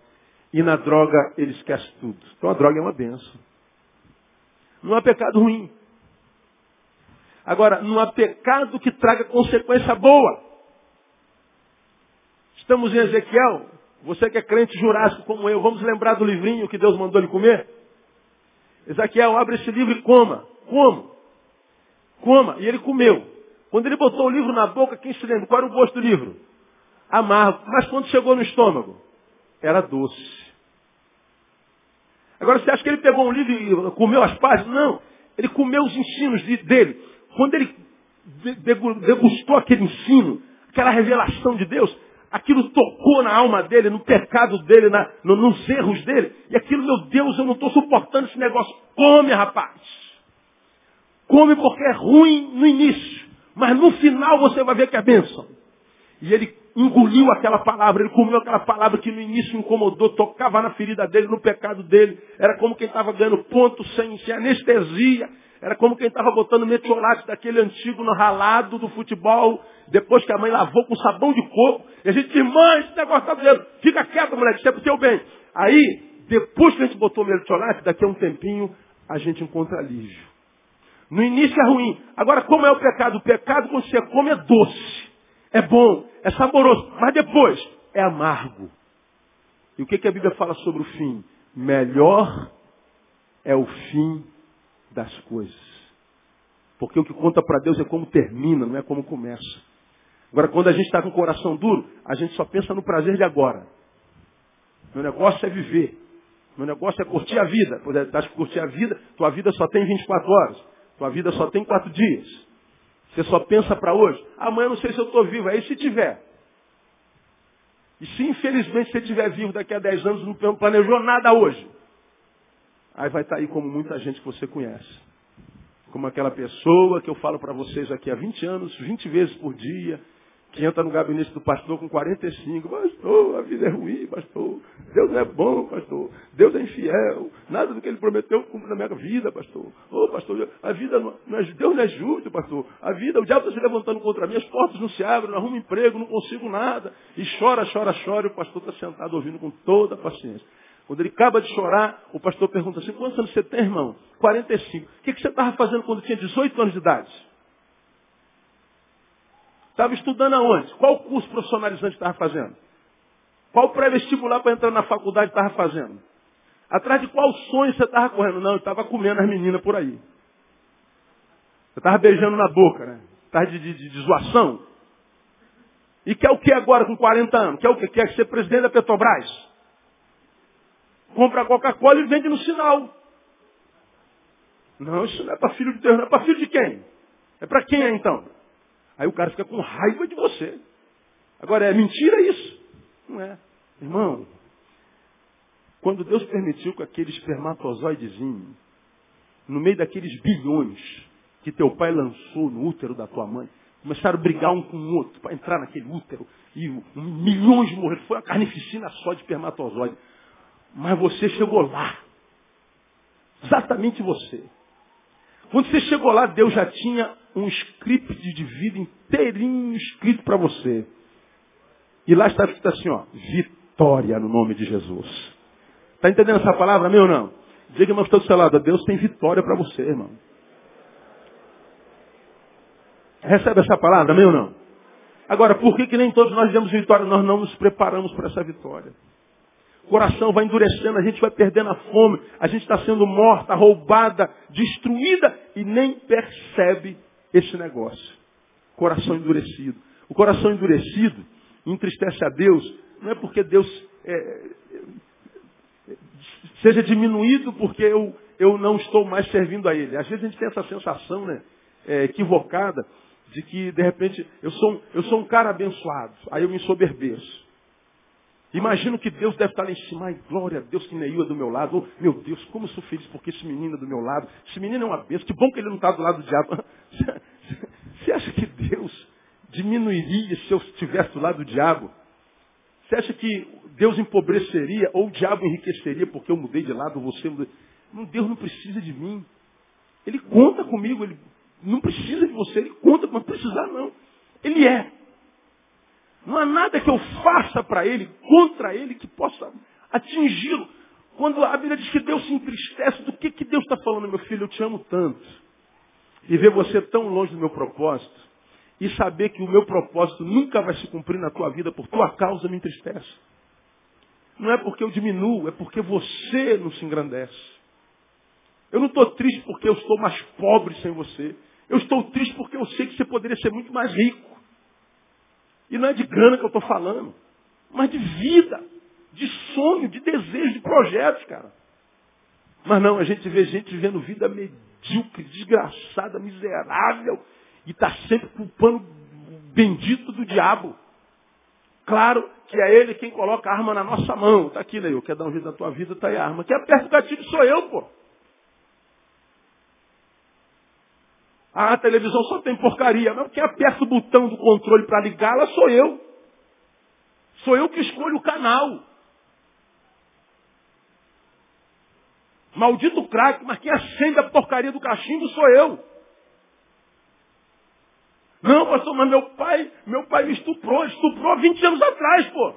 E na droga ele esquece tudo. Então a droga é uma benção. Não há pecado ruim. Agora, não há pecado que traga consequência boa. Estamos em Ezequiel. Você que é crente jurássico como eu, vamos lembrar do livrinho que Deus mandou ele comer? Ezequiel, abre esse livro e coma. Como? Coma. E ele comeu. Quando ele botou o livro na boca, quem se lembra? Qual era o gosto do livro? Amargo. Mas quando chegou no estômago? Era doce. Agora você acha que ele pegou um livro e comeu as páginas? Não. Ele comeu os ensinos dele. Quando ele degustou aquele ensino, aquela revelação de Deus, aquilo tocou na alma dele, no pecado dele, na, no, nos erros dele. E aquilo, meu Deus, eu não estou suportando esse negócio. Come, rapaz. Come porque é ruim no início. Mas no final você vai ver que é bênção. E ele engoliu aquela palavra, ele comeu aquela palavra que no início incomodou, tocava na ferida dele, no pecado dele. Era como quem estava ganhando ponto sem, sem anestesia. Era como quem estava botando metiolate daquele antigo no ralado do futebol, depois que a mãe lavou com sabão de coco. E a gente diz, mãe, esse negócio está doendo. Fica quieto, moleque, isso é pro teu bem. Aí, depois que a gente botou metiolate, daqui a um tempinho, a gente encontra alívio. No início é ruim. Agora, como é o pecado? O pecado, quando você come, é doce. É bom, é saboroso. Mas depois, é amargo. E o que, que a Bíblia fala sobre o fim? Melhor é o fim das coisas. Porque o que conta para Deus é como termina, não é como começa. Agora, quando a gente está com o coração duro, a gente só pensa no prazer de agora. Meu negócio é viver. Meu negócio é curtir a vida. Pois é, curtir a vida, tua vida só tem 24 horas. Tua vida só tem quatro dias. Você só pensa para hoje. Amanhã não sei se eu estou vivo. Aí se tiver. E se infelizmente você estiver vivo daqui a dez anos não planejou nada hoje. Aí vai estar tá aí como muita gente que você conhece. Como aquela pessoa que eu falo para vocês aqui há 20 anos, 20 vezes por dia, que entra no gabinete do pastor com 45. Pastor, a vida é ruim, pastor. Deus não é bom, pastor. Deus é infiel. Nada do que ele prometeu na minha vida, pastor. Ô, oh, pastor, a vida não, não é, Deus não é justo, pastor. A vida, o diabo está se levantando contra mim, as portas não se abrem, não arrumo emprego, não consigo nada. E chora, chora, chora, e o pastor está sentado ouvindo com toda a paciência. Quando ele acaba de chorar, o pastor pergunta assim, quantos anos você tem, irmão? 45. O que você estava fazendo quando tinha 18 anos de idade? Estava estudando aonde? Qual curso profissionalizante estava fazendo? Qual pré-vestibular para entrar na faculdade estava fazendo? Atrás de qual sonho você estava correndo? Não, eu estava comendo as meninas por aí. Eu estava beijando na boca, né? Estava de, de, de, zoação. E quer o que agora com 40 anos? Quer o que? Quer ser presidente da Petrobras? Compra Coca-Cola e vende no sinal. Não, isso não é para filho de Deus, não é para filho de quem? É para quem é então? Aí o cara fica com raiva de você. Agora, é mentira isso? Não é. Irmão, quando Deus permitiu que aquele espermatozoidezinho, no meio daqueles bilhões que teu pai lançou no útero da tua mãe, começaram a brigar um com o outro para entrar naquele útero e milhões morreram. Foi uma carnificina só de espermatozoide. Mas você chegou lá. Exatamente você. Quando você chegou lá, Deus já tinha um script de vida inteirinho escrito para você. E lá está escrito assim, ó, vitória no nome de Jesus. Está entendendo essa palavra, meu ou não? Diga, irmão, está do seu lado, Deus tem vitória para você, irmão. Recebe essa palavra, amém ou não? Agora, por que, que nem todos nós demos vitória? Nós não nos preparamos para essa vitória. O coração vai endurecendo, a gente vai perdendo a fome, a gente está sendo morta, roubada, destruída e nem percebe esse negócio. Coração endurecido. O coração endurecido entristece a Deus, não é porque Deus é, seja diminuído porque eu, eu não estou mais servindo a Ele. Às vezes a gente tem essa sensação né, é, equivocada de que, de repente, eu sou, eu sou um cara abençoado, aí eu me soberbeço. Imagino que Deus deve estar lá em cima. Ai, glória a Deus que Neil é do meu lado. Oh, meu Deus, como eu sou feliz porque esse menino é do meu lado. Esse menino é uma bênção. Que bom que ele não está do lado do diabo. Você acha que Deus diminuiria se eu estivesse do lado do diabo? Você acha que Deus empobreceria ou o diabo enriqueceria porque eu mudei de lado, você mudou? Não, Deus não precisa de mim. Ele conta comigo, ele não precisa de você, ele conta, mas precisar não. Ele é. Não há nada que eu faça para ele, contra ele, que possa atingi-lo. Quando a Bíblia diz que Deus se entristece, do que, que Deus está falando, meu filho? Eu te amo tanto. E ver você tão longe do meu propósito, e saber que o meu propósito nunca vai se cumprir na tua vida por tua causa, me entristece. Não é porque eu diminuo, é porque você não se engrandece. Eu não estou triste porque eu estou mais pobre sem você. Eu estou triste porque eu sei que você poderia ser muito mais rico. E não é de grana que eu estou falando, mas de vida, de sonho, de desejo, de projetos, cara. Mas não, a gente vê gente vivendo vida medíocre, desgraçada, miserável, e está sempre culpando o bendito do diabo. Claro que é ele quem coloca a arma na nossa mão. Está aqui, Neil, quer dar um jeito na tua vida, está aí a arma. Quem aperta o gatilho sou eu, pô. Ah, a televisão só tem porcaria. Mas quem aperta o botão do controle para ligá-la sou eu. Sou eu que escolho o canal. Maldito craque, mas quem acende a porcaria do cachimbo sou eu. Não, pastor, mas meu pai, meu pai me estuprou, estuprou há 20 anos atrás, pô.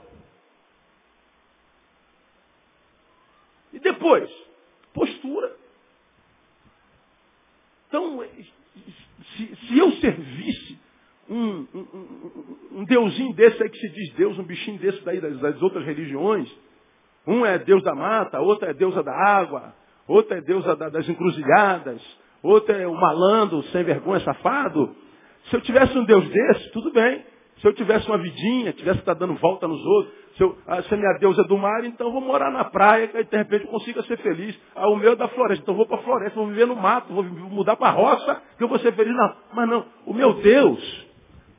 E depois? Postura. Então, se, se eu servisse um, um, um, deusinho desse aí que se diz Deus, um bichinho desse daí das, das outras religiões, um é Deus da mata, outro é deusa da água, outro é deusa da, das encruzilhadas, outro é o malandro, sem vergonha, safado. Se eu tivesse um Deus desse, tudo bem. Se eu tivesse uma vidinha, tivesse que estar dando volta nos outros, se, eu, ah, se a minha deusa é do mar, então vou morar na praia, que de repente eu consiga ser feliz. Ah, o meu é da floresta, então vou para a floresta, vou viver no mato, vou mudar para a roça, que eu vou ser feliz. Não, mas não, o meu Deus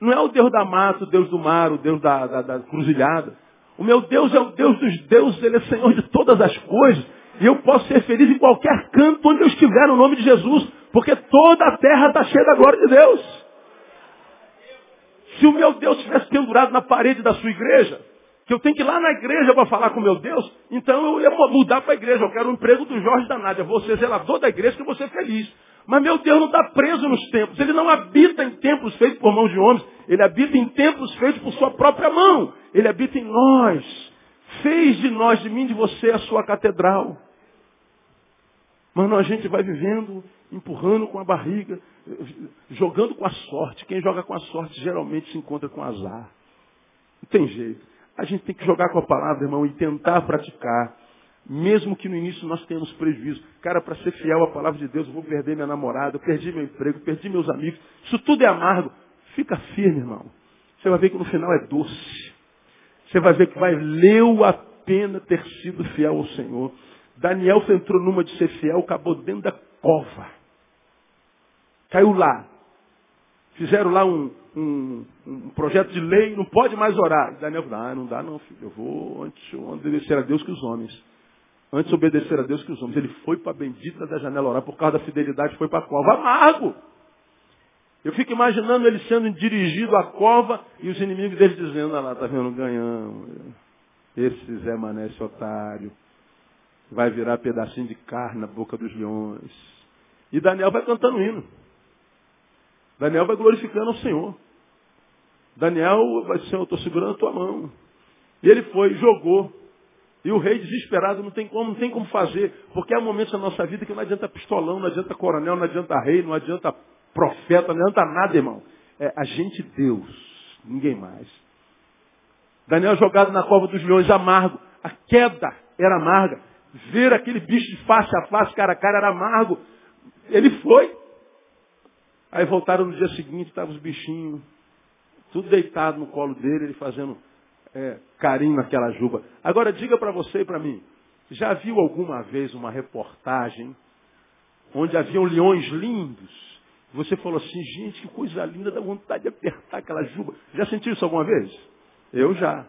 não é o Deus da mata, o Deus do mar, o Deus da, da, da cruzilhada. O meu Deus é o Deus dos deuses, Ele é Senhor de todas as coisas. E eu posso ser feliz em qualquer canto onde eu estiver, no nome de Jesus, porque toda a terra está cheia da glória de Deus. Se o meu Deus estivesse pendurado na parede da sua igreja, que eu tenho que ir lá na igreja para falar com meu Deus, então eu ia mudar para a igreja. Eu quero o um emprego do Jorge da Nádia. Ser zelador da igreja que vou ser feliz. Mas meu Deus não está preso nos templos. Ele não habita em templos feitos por mãos de homens. Ele habita em templos feitos por sua própria mão. Ele habita em nós. Fez de nós, de mim, de você, a sua catedral. Mas não, a gente vai vivendo, empurrando com a barriga, jogando com a sorte. Quem joga com a sorte geralmente se encontra com azar. Não tem jeito. A gente tem que jogar com a palavra, irmão, e tentar praticar. Mesmo que no início nós tenhamos prejuízo. Cara, para ser fiel à palavra de Deus, eu vou perder minha namorada, eu perdi meu emprego, perdi meus amigos. Isso tudo é amargo. Fica firme, irmão. Você vai ver que no final é doce. Você vai ver que valeu a pena ter sido fiel ao Senhor. Daniel entrou numa de ser fiel, acabou dentro da cova. Caiu lá. Fizeram lá um, um, um projeto de lei, não pode mais orar. Daniel falou, ah, não dá não, filho. Eu vou antes obedecer a Deus que os homens. Antes obedecer a Deus que os homens. Ele foi para a bendita da janela orar, por causa da fidelidade, foi para a cova. Amargo! Eu fico imaginando ele sendo dirigido à cova e os inimigos dele dizendo, olha lá, tá vendo, ganhamos. Esse Zé Mané, esse otário, vai virar pedacinho de carne na boca dos leões. E Daniel vai cantando hino. Daniel vai glorificando ao Senhor. Daniel vai dizer, eu estou segurando a tua mão. E ele foi, jogou. E o rei desesperado não tem como, não tem como fazer. Porque há momentos na nossa vida que não adianta pistolão, não adianta coronel, não adianta rei, não adianta profeta, não adianta nada, irmão. é agente Deus, ninguém mais. Daniel jogado na cova dos leões, amargo. A queda era amarga. Ver aquele bicho de face a face, cara a cara, era amargo. Ele foi. Aí voltaram no dia seguinte, estavam os bichinhos, tudo deitado no colo dele, ele fazendo é, carinho naquela juba. Agora diga para você e para mim, já viu alguma vez uma reportagem onde haviam leões lindos? Você falou assim, gente, que coisa linda, dá vontade de apertar aquela juba. Já sentiu isso alguma vez? Eu já.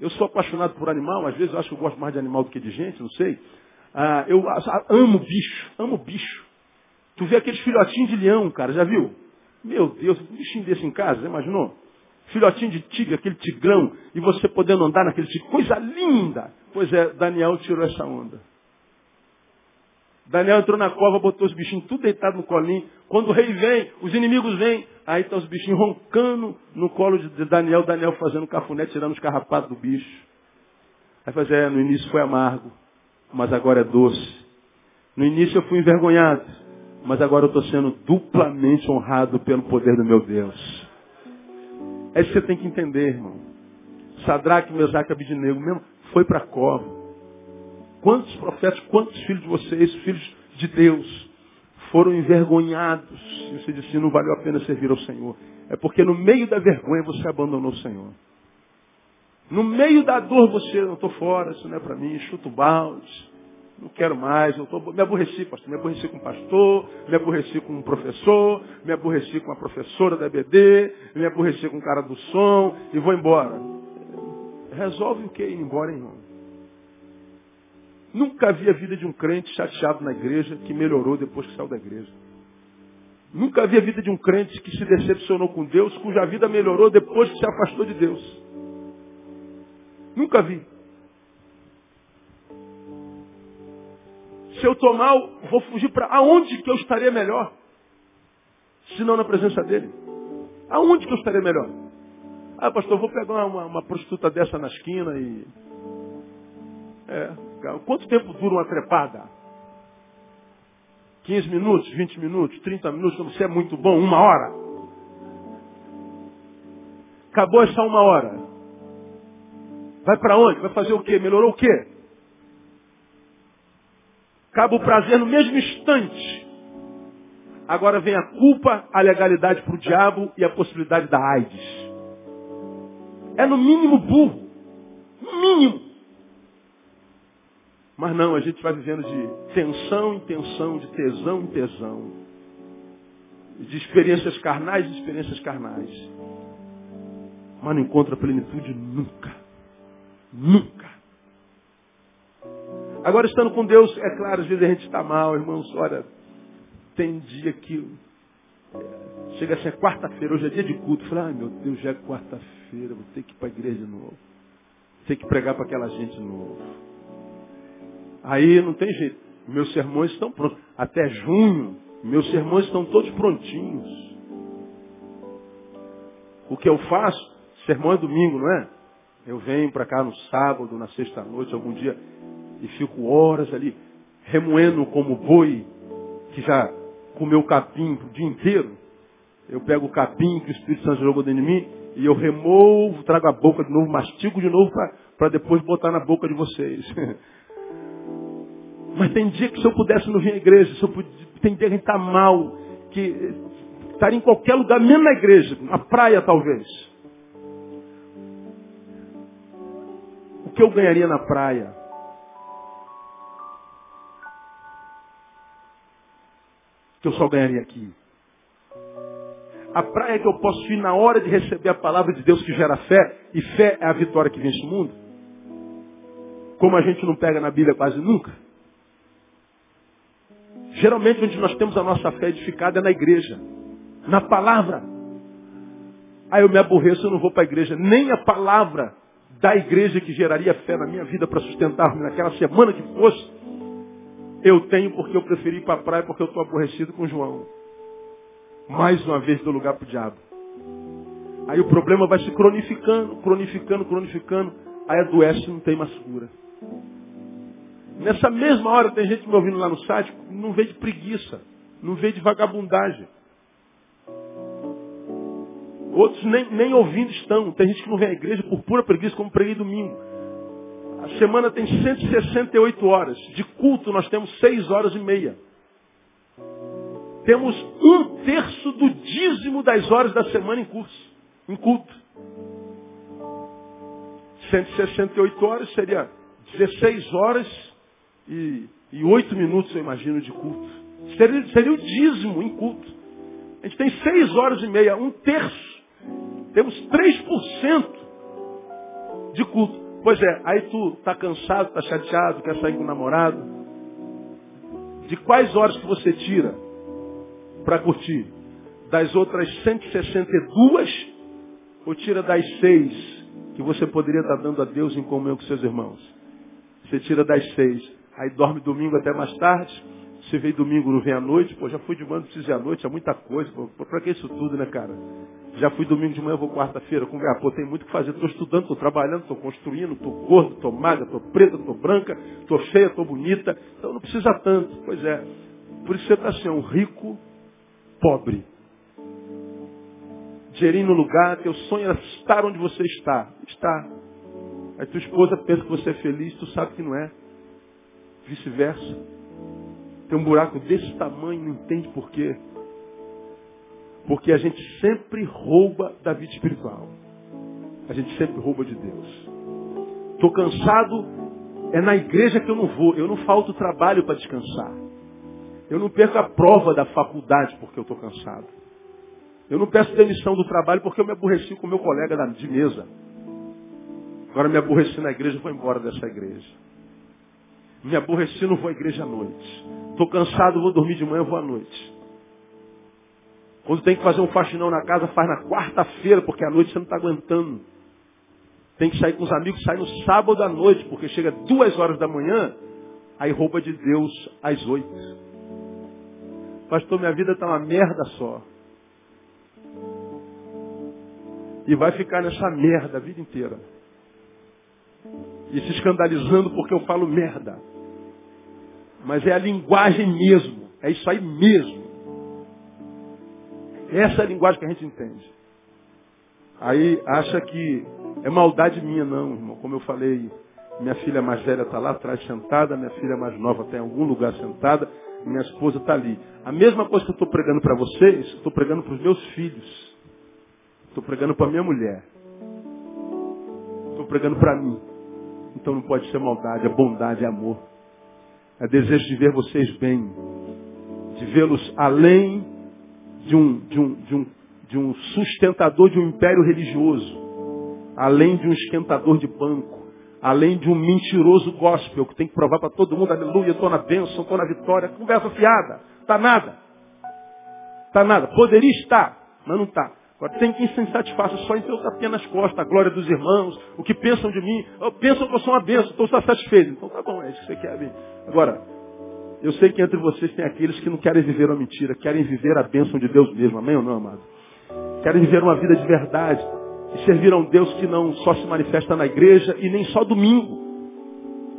Eu sou apaixonado por animal, às vezes eu acho que eu gosto mais de animal do que de gente, não sei. Ah, eu amo bicho, amo bicho. Tu vê aqueles filhotinhos de leão, cara, já viu? Meu Deus, um bichinho desse em casa, imaginou? Filhotinho de tigre, aquele tigrão, e você podendo andar naquele tigre. Coisa linda! Pois é, Daniel tirou essa onda. Daniel entrou na cova, botou os bichinhos tudo deitado no colinho. Quando o rei vem, os inimigos vêm. Aí estão os bichinhos roncando no colo de Daniel, Daniel fazendo cafuné, tirando os carrapatos do bicho. Aí faz, é, no início foi amargo, mas agora é doce. No início eu fui envergonhado, mas agora eu estou sendo duplamente honrado pelo poder do meu Deus. É isso que você tem que entender, irmão. Sadraque, Mesaque, Abidinego, mesmo, foi para a cova. Quantos profetas, quantos filhos de vocês, filhos de Deus, foram envergonhados? E você disse, não valeu a pena servir ao Senhor. É porque no meio da vergonha você abandonou o Senhor. No meio da dor você, não estou fora, isso não é para mim, chuto balde. Não quero mais, eu tô, me aborreci, pastor. Me aborreci com um pastor, me aborreci com um professor, me aborreci com uma professora da EBD, me aborreci com um cara do som e vou embora. Resolve o que ir embora, irmão? Nunca vi a vida de um crente chateado na igreja que melhorou depois que saiu da igreja. Nunca vi a vida de um crente que se decepcionou com Deus, cuja vida melhorou depois que se afastou de Deus. Nunca vi. Se eu estou mal, vou fugir para aonde que eu estaria melhor? Se não na presença dele. Aonde que eu estaria melhor? Ah, pastor, vou pegar uma, uma prostituta dessa na esquina e. É, quanto tempo dura uma trepada? 15 minutos, 20 minutos, 30 minutos, você é muito bom, uma hora. Acabou essa uma hora. Vai para onde? Vai fazer o quê? Melhorou o quê? Acaba o prazer no mesmo instante. Agora vem a culpa, a legalidade para o diabo e a possibilidade da AIDS. É no mínimo burro. No mínimo. Mas não, a gente vai vivendo de tensão em tensão, de tesão em tesão. De experiências carnais em experiências carnais. Mas não encontra plenitude nunca. Nunca. Agora, estando com Deus, é claro, às vezes a gente está mal, irmãos. Olha, tem dia que é, chega a ser quarta-feira, hoje é dia de culto. Fala, ai meu Deus, já é quarta-feira, vou ter que ir para a igreja de novo. Vou ter que pregar para aquela gente de novo. Aí não tem jeito. Meus sermões estão prontos. Até junho, meus sermões estão todos prontinhos. O que eu faço, sermão é domingo, não é? Eu venho para cá no sábado, na sexta-noite, algum dia e fico horas ali remoendo como boi que já comeu capim o dia inteiro. Eu pego o capim que o Espírito Santo jogou dentro de mim e eu removo, trago a boca de novo, mastigo de novo para depois botar na boca de vocês. Mas tem dia que se eu pudesse não vir à igreja, se eu puder, tem dia que a gente está mal, que estaria em qualquer lugar, mesmo na igreja, na praia talvez. O que eu ganharia na praia? Que eu só ganharia aqui. A praia que eu posso ir na hora de receber a palavra de Deus que gera fé, e fé é a vitória que vence o mundo. Como a gente não pega na Bíblia quase nunca. Geralmente onde nós temos a nossa fé edificada é na igreja, na palavra. Aí eu me aborreço, eu não vou para a igreja. Nem a palavra da igreja que geraria fé na minha vida para sustentar-me naquela semana que fosse, eu tenho porque eu preferi ir para a praia porque eu estou aborrecido com João. Mais uma vez do lugar para o diabo. Aí o problema vai se cronificando, cronificando, cronificando. Aí adoece e não tem mais cura. Nessa mesma hora tem gente me ouvindo lá no site, não vê de preguiça, não vê de vagabundagem. Outros nem, nem ouvindo estão. Tem gente que não vem à igreja por pura preguiça, como preguei domingo. A semana tem 168 horas. De culto nós temos 6 horas e meia. Temos um terço do dízimo das horas da semana em curso, em culto. 168 horas seria 16 horas e, e 8 minutos, eu imagino, de culto. Seria, seria o dízimo em culto. A gente tem 6 horas e meia, um terço. Temos 3% de culto. Pois é, aí tu está cansado, está chateado, quer sair com o namorado. De quais horas que você tira para curtir? Das outras 162 ou tira das seis que você poderia estar dando a Deus em comunhão com seus irmãos? Você tira das seis. Aí dorme domingo até mais tarde. Você veio domingo, não vem à noite. Pô, já fui de manhã, não precisa ir à noite. É muita coisa. Pô, pra que isso tudo, né, cara? Já fui domingo de manhã, vou quarta-feira. Com... Ah, pô, tem muito o que fazer. Estou estudando, estou trabalhando, estou construindo, estou gordo, estou magra, estou preta, estou branca, estou feia, estou bonita. Então não precisa tanto. Pois é. Por isso você está assim, um rico pobre. Dinheirinho no lugar, teu sonho era estar onde você está. Está. Aí tua esposa pensa que você é feliz, tu sabe que não é. Vice-versa. Tem um buraco desse tamanho, não entende por quê. Porque a gente sempre rouba da vida espiritual. A gente sempre rouba de Deus. Estou cansado, é na igreja que eu não vou. Eu não falto trabalho para descansar. Eu não perco a prova da faculdade porque eu estou cansado. Eu não peço demissão do trabalho porque eu me aborreci com meu colega de mesa. Agora me aborreci na igreja, vou embora dessa igreja. Me aborreci, não vou à igreja à noite. Estou cansado, vou dormir de manhã, vou à noite. Quando tem que fazer um faxinão na casa, faz na quarta-feira, porque à noite você não está aguentando. Tem que sair com os amigos, sai no sábado à noite, porque chega duas horas da manhã, aí rouba de Deus às oito. Pastor, minha vida está uma merda só. E vai ficar nessa merda a vida inteira. E se escandalizando porque eu falo merda. Mas é a linguagem mesmo. É isso aí mesmo. Essa é a linguagem que a gente entende. Aí acha que é maldade minha, não, irmão. Como eu falei, minha filha mais velha está lá atrás sentada, minha filha mais nova está em algum lugar sentada, minha esposa está ali. A mesma coisa que eu estou pregando para vocês, estou pregando para os meus filhos. Estou pregando para minha mulher. Estou pregando para mim. Então não pode ser maldade, é bondade, é amor. É desejo de ver vocês bem. De vê-los além de um, de, um, de, um, de um sustentador de um império religioso. Além de um esquentador de banco além de um mentiroso gospel que tem que provar para todo mundo, aleluia, estou na bênção, estou na vitória, conversa fiada, está nada. Está nada. Poderia estar, mas não está. Agora tem quem se insatisfaça só em ter o tapinha nas costas, a glória dos irmãos, o que pensam de mim. Pensam que eu sou uma bênção, estou satisfeito. Então tá bom, é isso que você quer ver. Agora, eu sei que entre vocês tem aqueles que não querem viver uma mentira, querem viver a bênção de Deus mesmo. Amém ou não, amado? Querem viver uma vida de verdade e servir a um Deus que não só se manifesta na igreja e nem só domingo.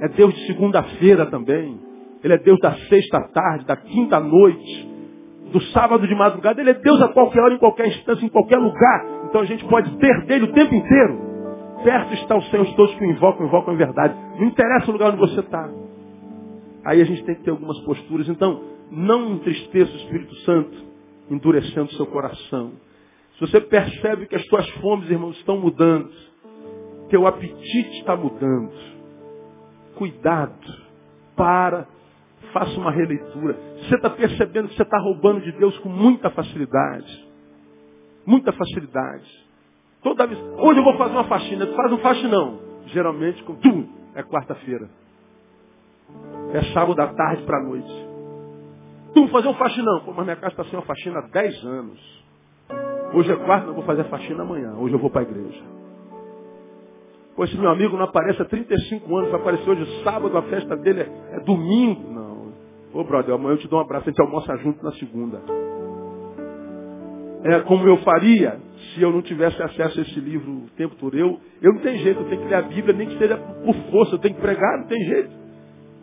É Deus de segunda-feira também. Ele é Deus da sexta tarde, da quinta noite, do sábado de madrugada. Ele é Deus a qualquer hora, em qualquer instância, em qualquer lugar. Então a gente pode ter dele o tempo inteiro. Perto está o Senhor de todos que o invocam, invocam em verdade. Não interessa o lugar onde você está. Aí a gente tem que ter algumas posturas. Então, não entristeça o Espírito Santo, endurecendo seu coração. Se você percebe que as suas fomes, irmãos, estão mudando, teu apetite está mudando, cuidado, para, faça uma releitura. Você está percebendo que você está roubando de Deus com muita facilidade. Muita facilidade. Toda vez, hoje eu vou fazer uma faxina, tu faz um faxinão. Geralmente, com tum, é quarta-feira. É sábado da tarde para a noite. Tu fazer um faxinão. Pô, mas minha casa está sem uma faxina há 10 anos. Hoje é quarta, eu vou fazer a faxina amanhã. Hoje eu vou para a igreja. Pois esse meu amigo não aparece há 35 anos, vai aparecer hoje sábado, a festa dele é, é domingo. Ô brother, amanhã eu te dou um abraço, a gente almoça junto na segunda. É como eu faria se eu não tivesse acesso a esse livro o tempo todo. Eu, eu não tenho jeito, eu tenho que ler a Bíblia, nem que seja por força, eu tenho que pregar, não tem jeito.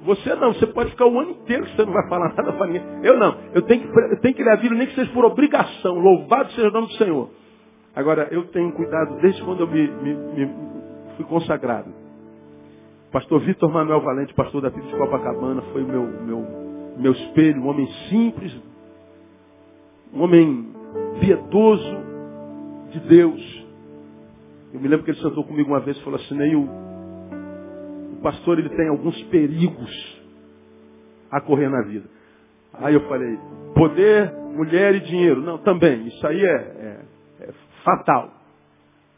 Você não, você pode ficar o ano inteiro que você não vai falar nada para ninguém. Eu não, eu tenho, que, eu tenho que ler a Bíblia nem que seja por obrigação. Louvado seja o nome do Senhor. Agora, eu tenho cuidado desde quando eu me, me, me fui consagrado. Pastor Vitor Manuel Valente, pastor da Filha de Copacabana, foi o meu, meu, meu espelho, um homem simples, um homem piedoso de Deus. Eu me lembro que ele sentou comigo uma vez e falou assim, Neil, o pastor ele tem alguns perigos a correr na vida. Aí eu falei, poder, mulher e dinheiro. Não, também, isso aí é, é, é fatal.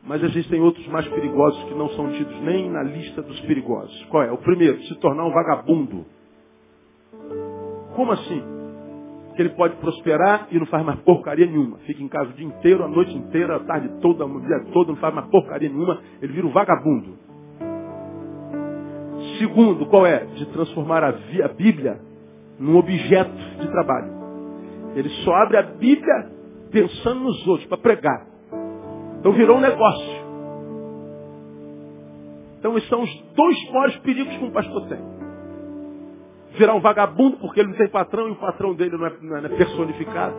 Mas existem outros mais perigosos que não são tidos nem na lista dos perigosos. Qual é? O primeiro, se tornar um vagabundo. Como assim? Que ele pode prosperar e não faz mais porcaria nenhuma. Fica em casa o dia inteiro, a noite inteira, a tarde toda, o dia todo, não faz mais porcaria nenhuma. Ele vira um vagabundo. Segundo, qual é? De transformar a, a Bíblia num objeto de trabalho. Ele só abre a Bíblia pensando nos outros, para pregar. Então virou um negócio. Então esses são os dois maiores perigos que um pastor tem. Virar um vagabundo porque ele não tem patrão e o patrão dele não é, não é personificado.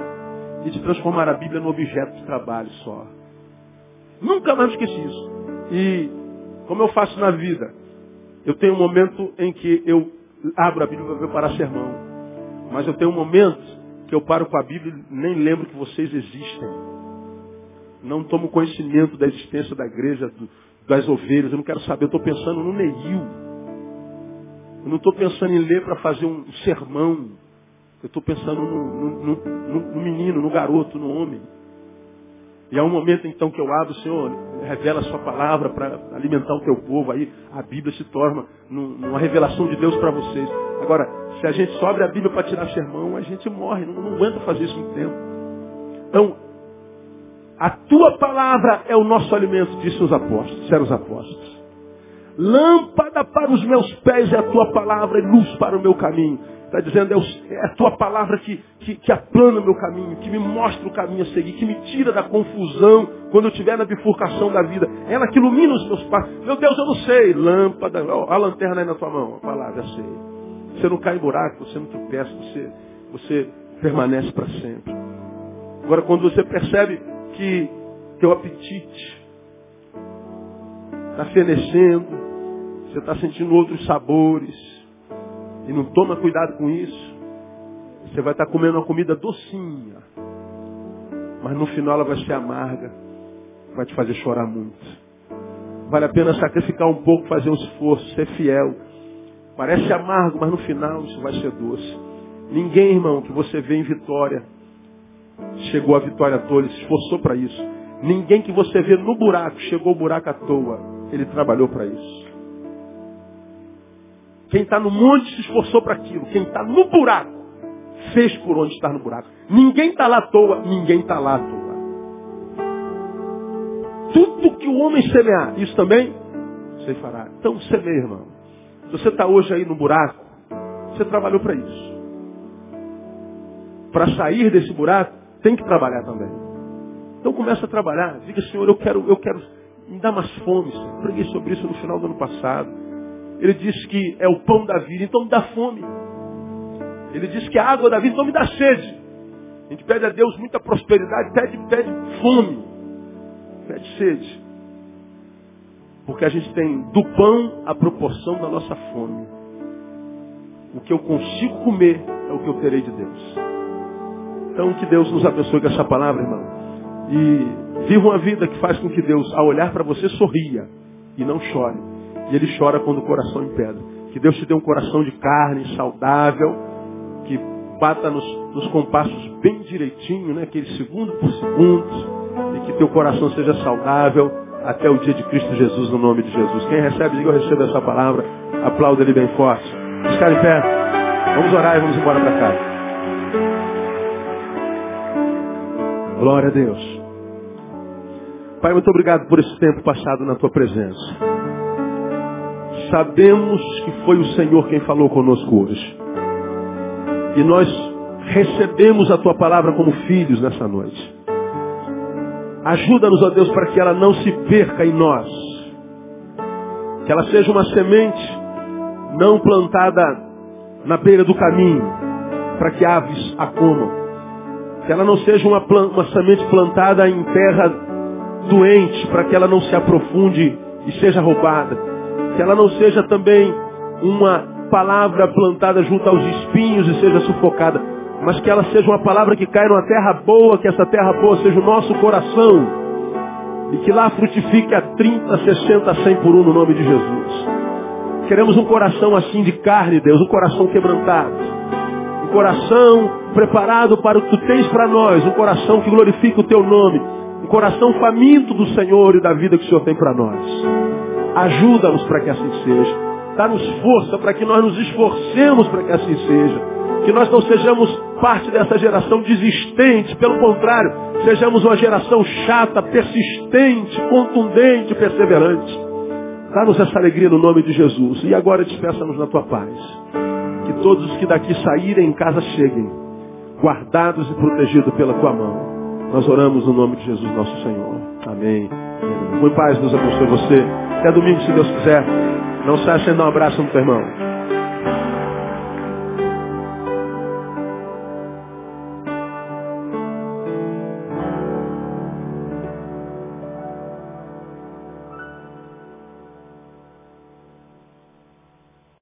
E de transformar a Bíblia num objeto de trabalho só. Nunca mais esqueci isso. E como eu faço na vida, eu tenho um momento em que eu abro a Bíblia para preparar sermão. Mas eu tenho um momento que eu paro com a Bíblia e nem lembro que vocês existem não tomo conhecimento da existência da igreja, do, das ovelhas, eu não quero saber, eu estou pensando no Neil. Eu não estou pensando em ler para fazer um sermão. Eu estou pensando no, no, no, no, menino, no garoto, no homem. E há um momento então que eu abro, Senhor, revela a sua palavra para alimentar o teu povo. Aí a Bíblia se torna uma revelação de Deus para vocês. Agora, se a gente só abre a Bíblia para tirar sermão, a gente morre, não, não aguenta fazer isso muito tempo. Então, a tua palavra é o nosso alimento, disse os apóstolos, disseram os apóstolos. Lâmpada para os meus pés é a tua palavra e luz para o meu caminho. Está dizendo, é, é a tua palavra que, que, que aplana o meu caminho, que me mostra o caminho a seguir, que me tira da confusão quando eu estiver na bifurcação da vida. É ela que ilumina os meus passos. Meu Deus, eu não sei. Lâmpada, a lanterna aí na tua mão. A palavra, eu sei. Você não cai em buraco, você não tropeça, você, você permanece para sempre. Agora, quando você percebe que teu apetite está fenecendo, você está sentindo outros sabores, e não toma cuidado com isso, você vai estar tá comendo uma comida docinha, mas no final ela vai ser amarga, vai te fazer chorar muito. Vale a pena sacrificar um pouco, fazer um esforço, ser fiel. Parece amargo, mas no final isso vai ser doce. Ninguém, irmão, que você vê em vitória, chegou à vitória à toa, ele se esforçou para isso. Ninguém que você vê no buraco chegou ao buraco à toa. Ele trabalhou para isso. Quem está no monte se esforçou para aquilo. Quem está no buraco fez por onde está no buraco. Ninguém está lá à toa, ninguém está lá à toa. Tudo que o homem semear, isso também você fará. Então semeia, irmão. Se você está hoje aí no buraco, você trabalhou para isso. Para sair desse buraco, tem que trabalhar também. Então começa a trabalhar. Diga, Senhor, eu quero, eu quero me dar mais fome. Eu preguei sobre isso no final do ano passado. Ele disse que é o pão da vida, então me dá fome. Ele disse que é a água da vida, então me dá sede. A gente pede a Deus muita prosperidade, pede, pede fome, pede sede. Porque a gente tem do pão a proporção da nossa fome. O que eu consigo comer é o que eu terei de Deus. Então que Deus nos abençoe com essa palavra, irmão. E viva uma vida que faz com que Deus, ao olhar para você, sorria e não chore. E Ele chora quando o coração impede. Que Deus te dê um coração de carne, saudável, que bata nos, nos compassos bem direitinho, né? aquele segundo por segundo, e que teu coração seja saudável até o dia de Cristo Jesus, no nome de Jesus. Quem recebe, diga eu recebo essa palavra, aplauda ele bem forte. Ficar em pé, vamos orar e vamos embora para casa. Glória a Deus. Pai, muito obrigado por esse tempo passado na tua presença. Sabemos que foi o Senhor quem falou conosco hoje. E nós recebemos a tua palavra como filhos nessa noite. Ajuda-nos, ó Deus, para que ela não se perca em nós. Que ela seja uma semente não plantada na beira do caminho, para que aves a comam que ela não seja uma, uma semente plantada em terra doente, para que ela não se aprofunde e seja roubada. Que ela não seja também uma palavra plantada junto aos espinhos e seja sufocada, mas que ela seja uma palavra que cai numa terra boa, que essa terra boa seja o nosso coração e que lá frutifique a 30, 60, 100 por um no nome de Jesus. Queremos um coração assim de carne, Deus, um coração quebrantado. Um coração preparado para o que tu tens para nós, um coração que glorifica o teu nome, um coração faminto do Senhor e da vida que o Senhor tem para nós. Ajuda-nos para que assim seja. Dá-nos força para que nós nos esforcemos para que assim seja. Que nós não sejamos parte dessa geração desistente, pelo contrário, sejamos uma geração chata, persistente, contundente, perseverante. Dá-nos essa alegria no nome de Jesus. E agora despeça-nos na tua paz. Que todos os que daqui saírem em casa cheguem, guardados e protegidos pela tua mão. Nós oramos no nome de Jesus, nosso Senhor. Amém. Muito paz, Deus abençoe você. Até domingo, se Deus quiser. Não saia sem dar um abraço no teu irmão.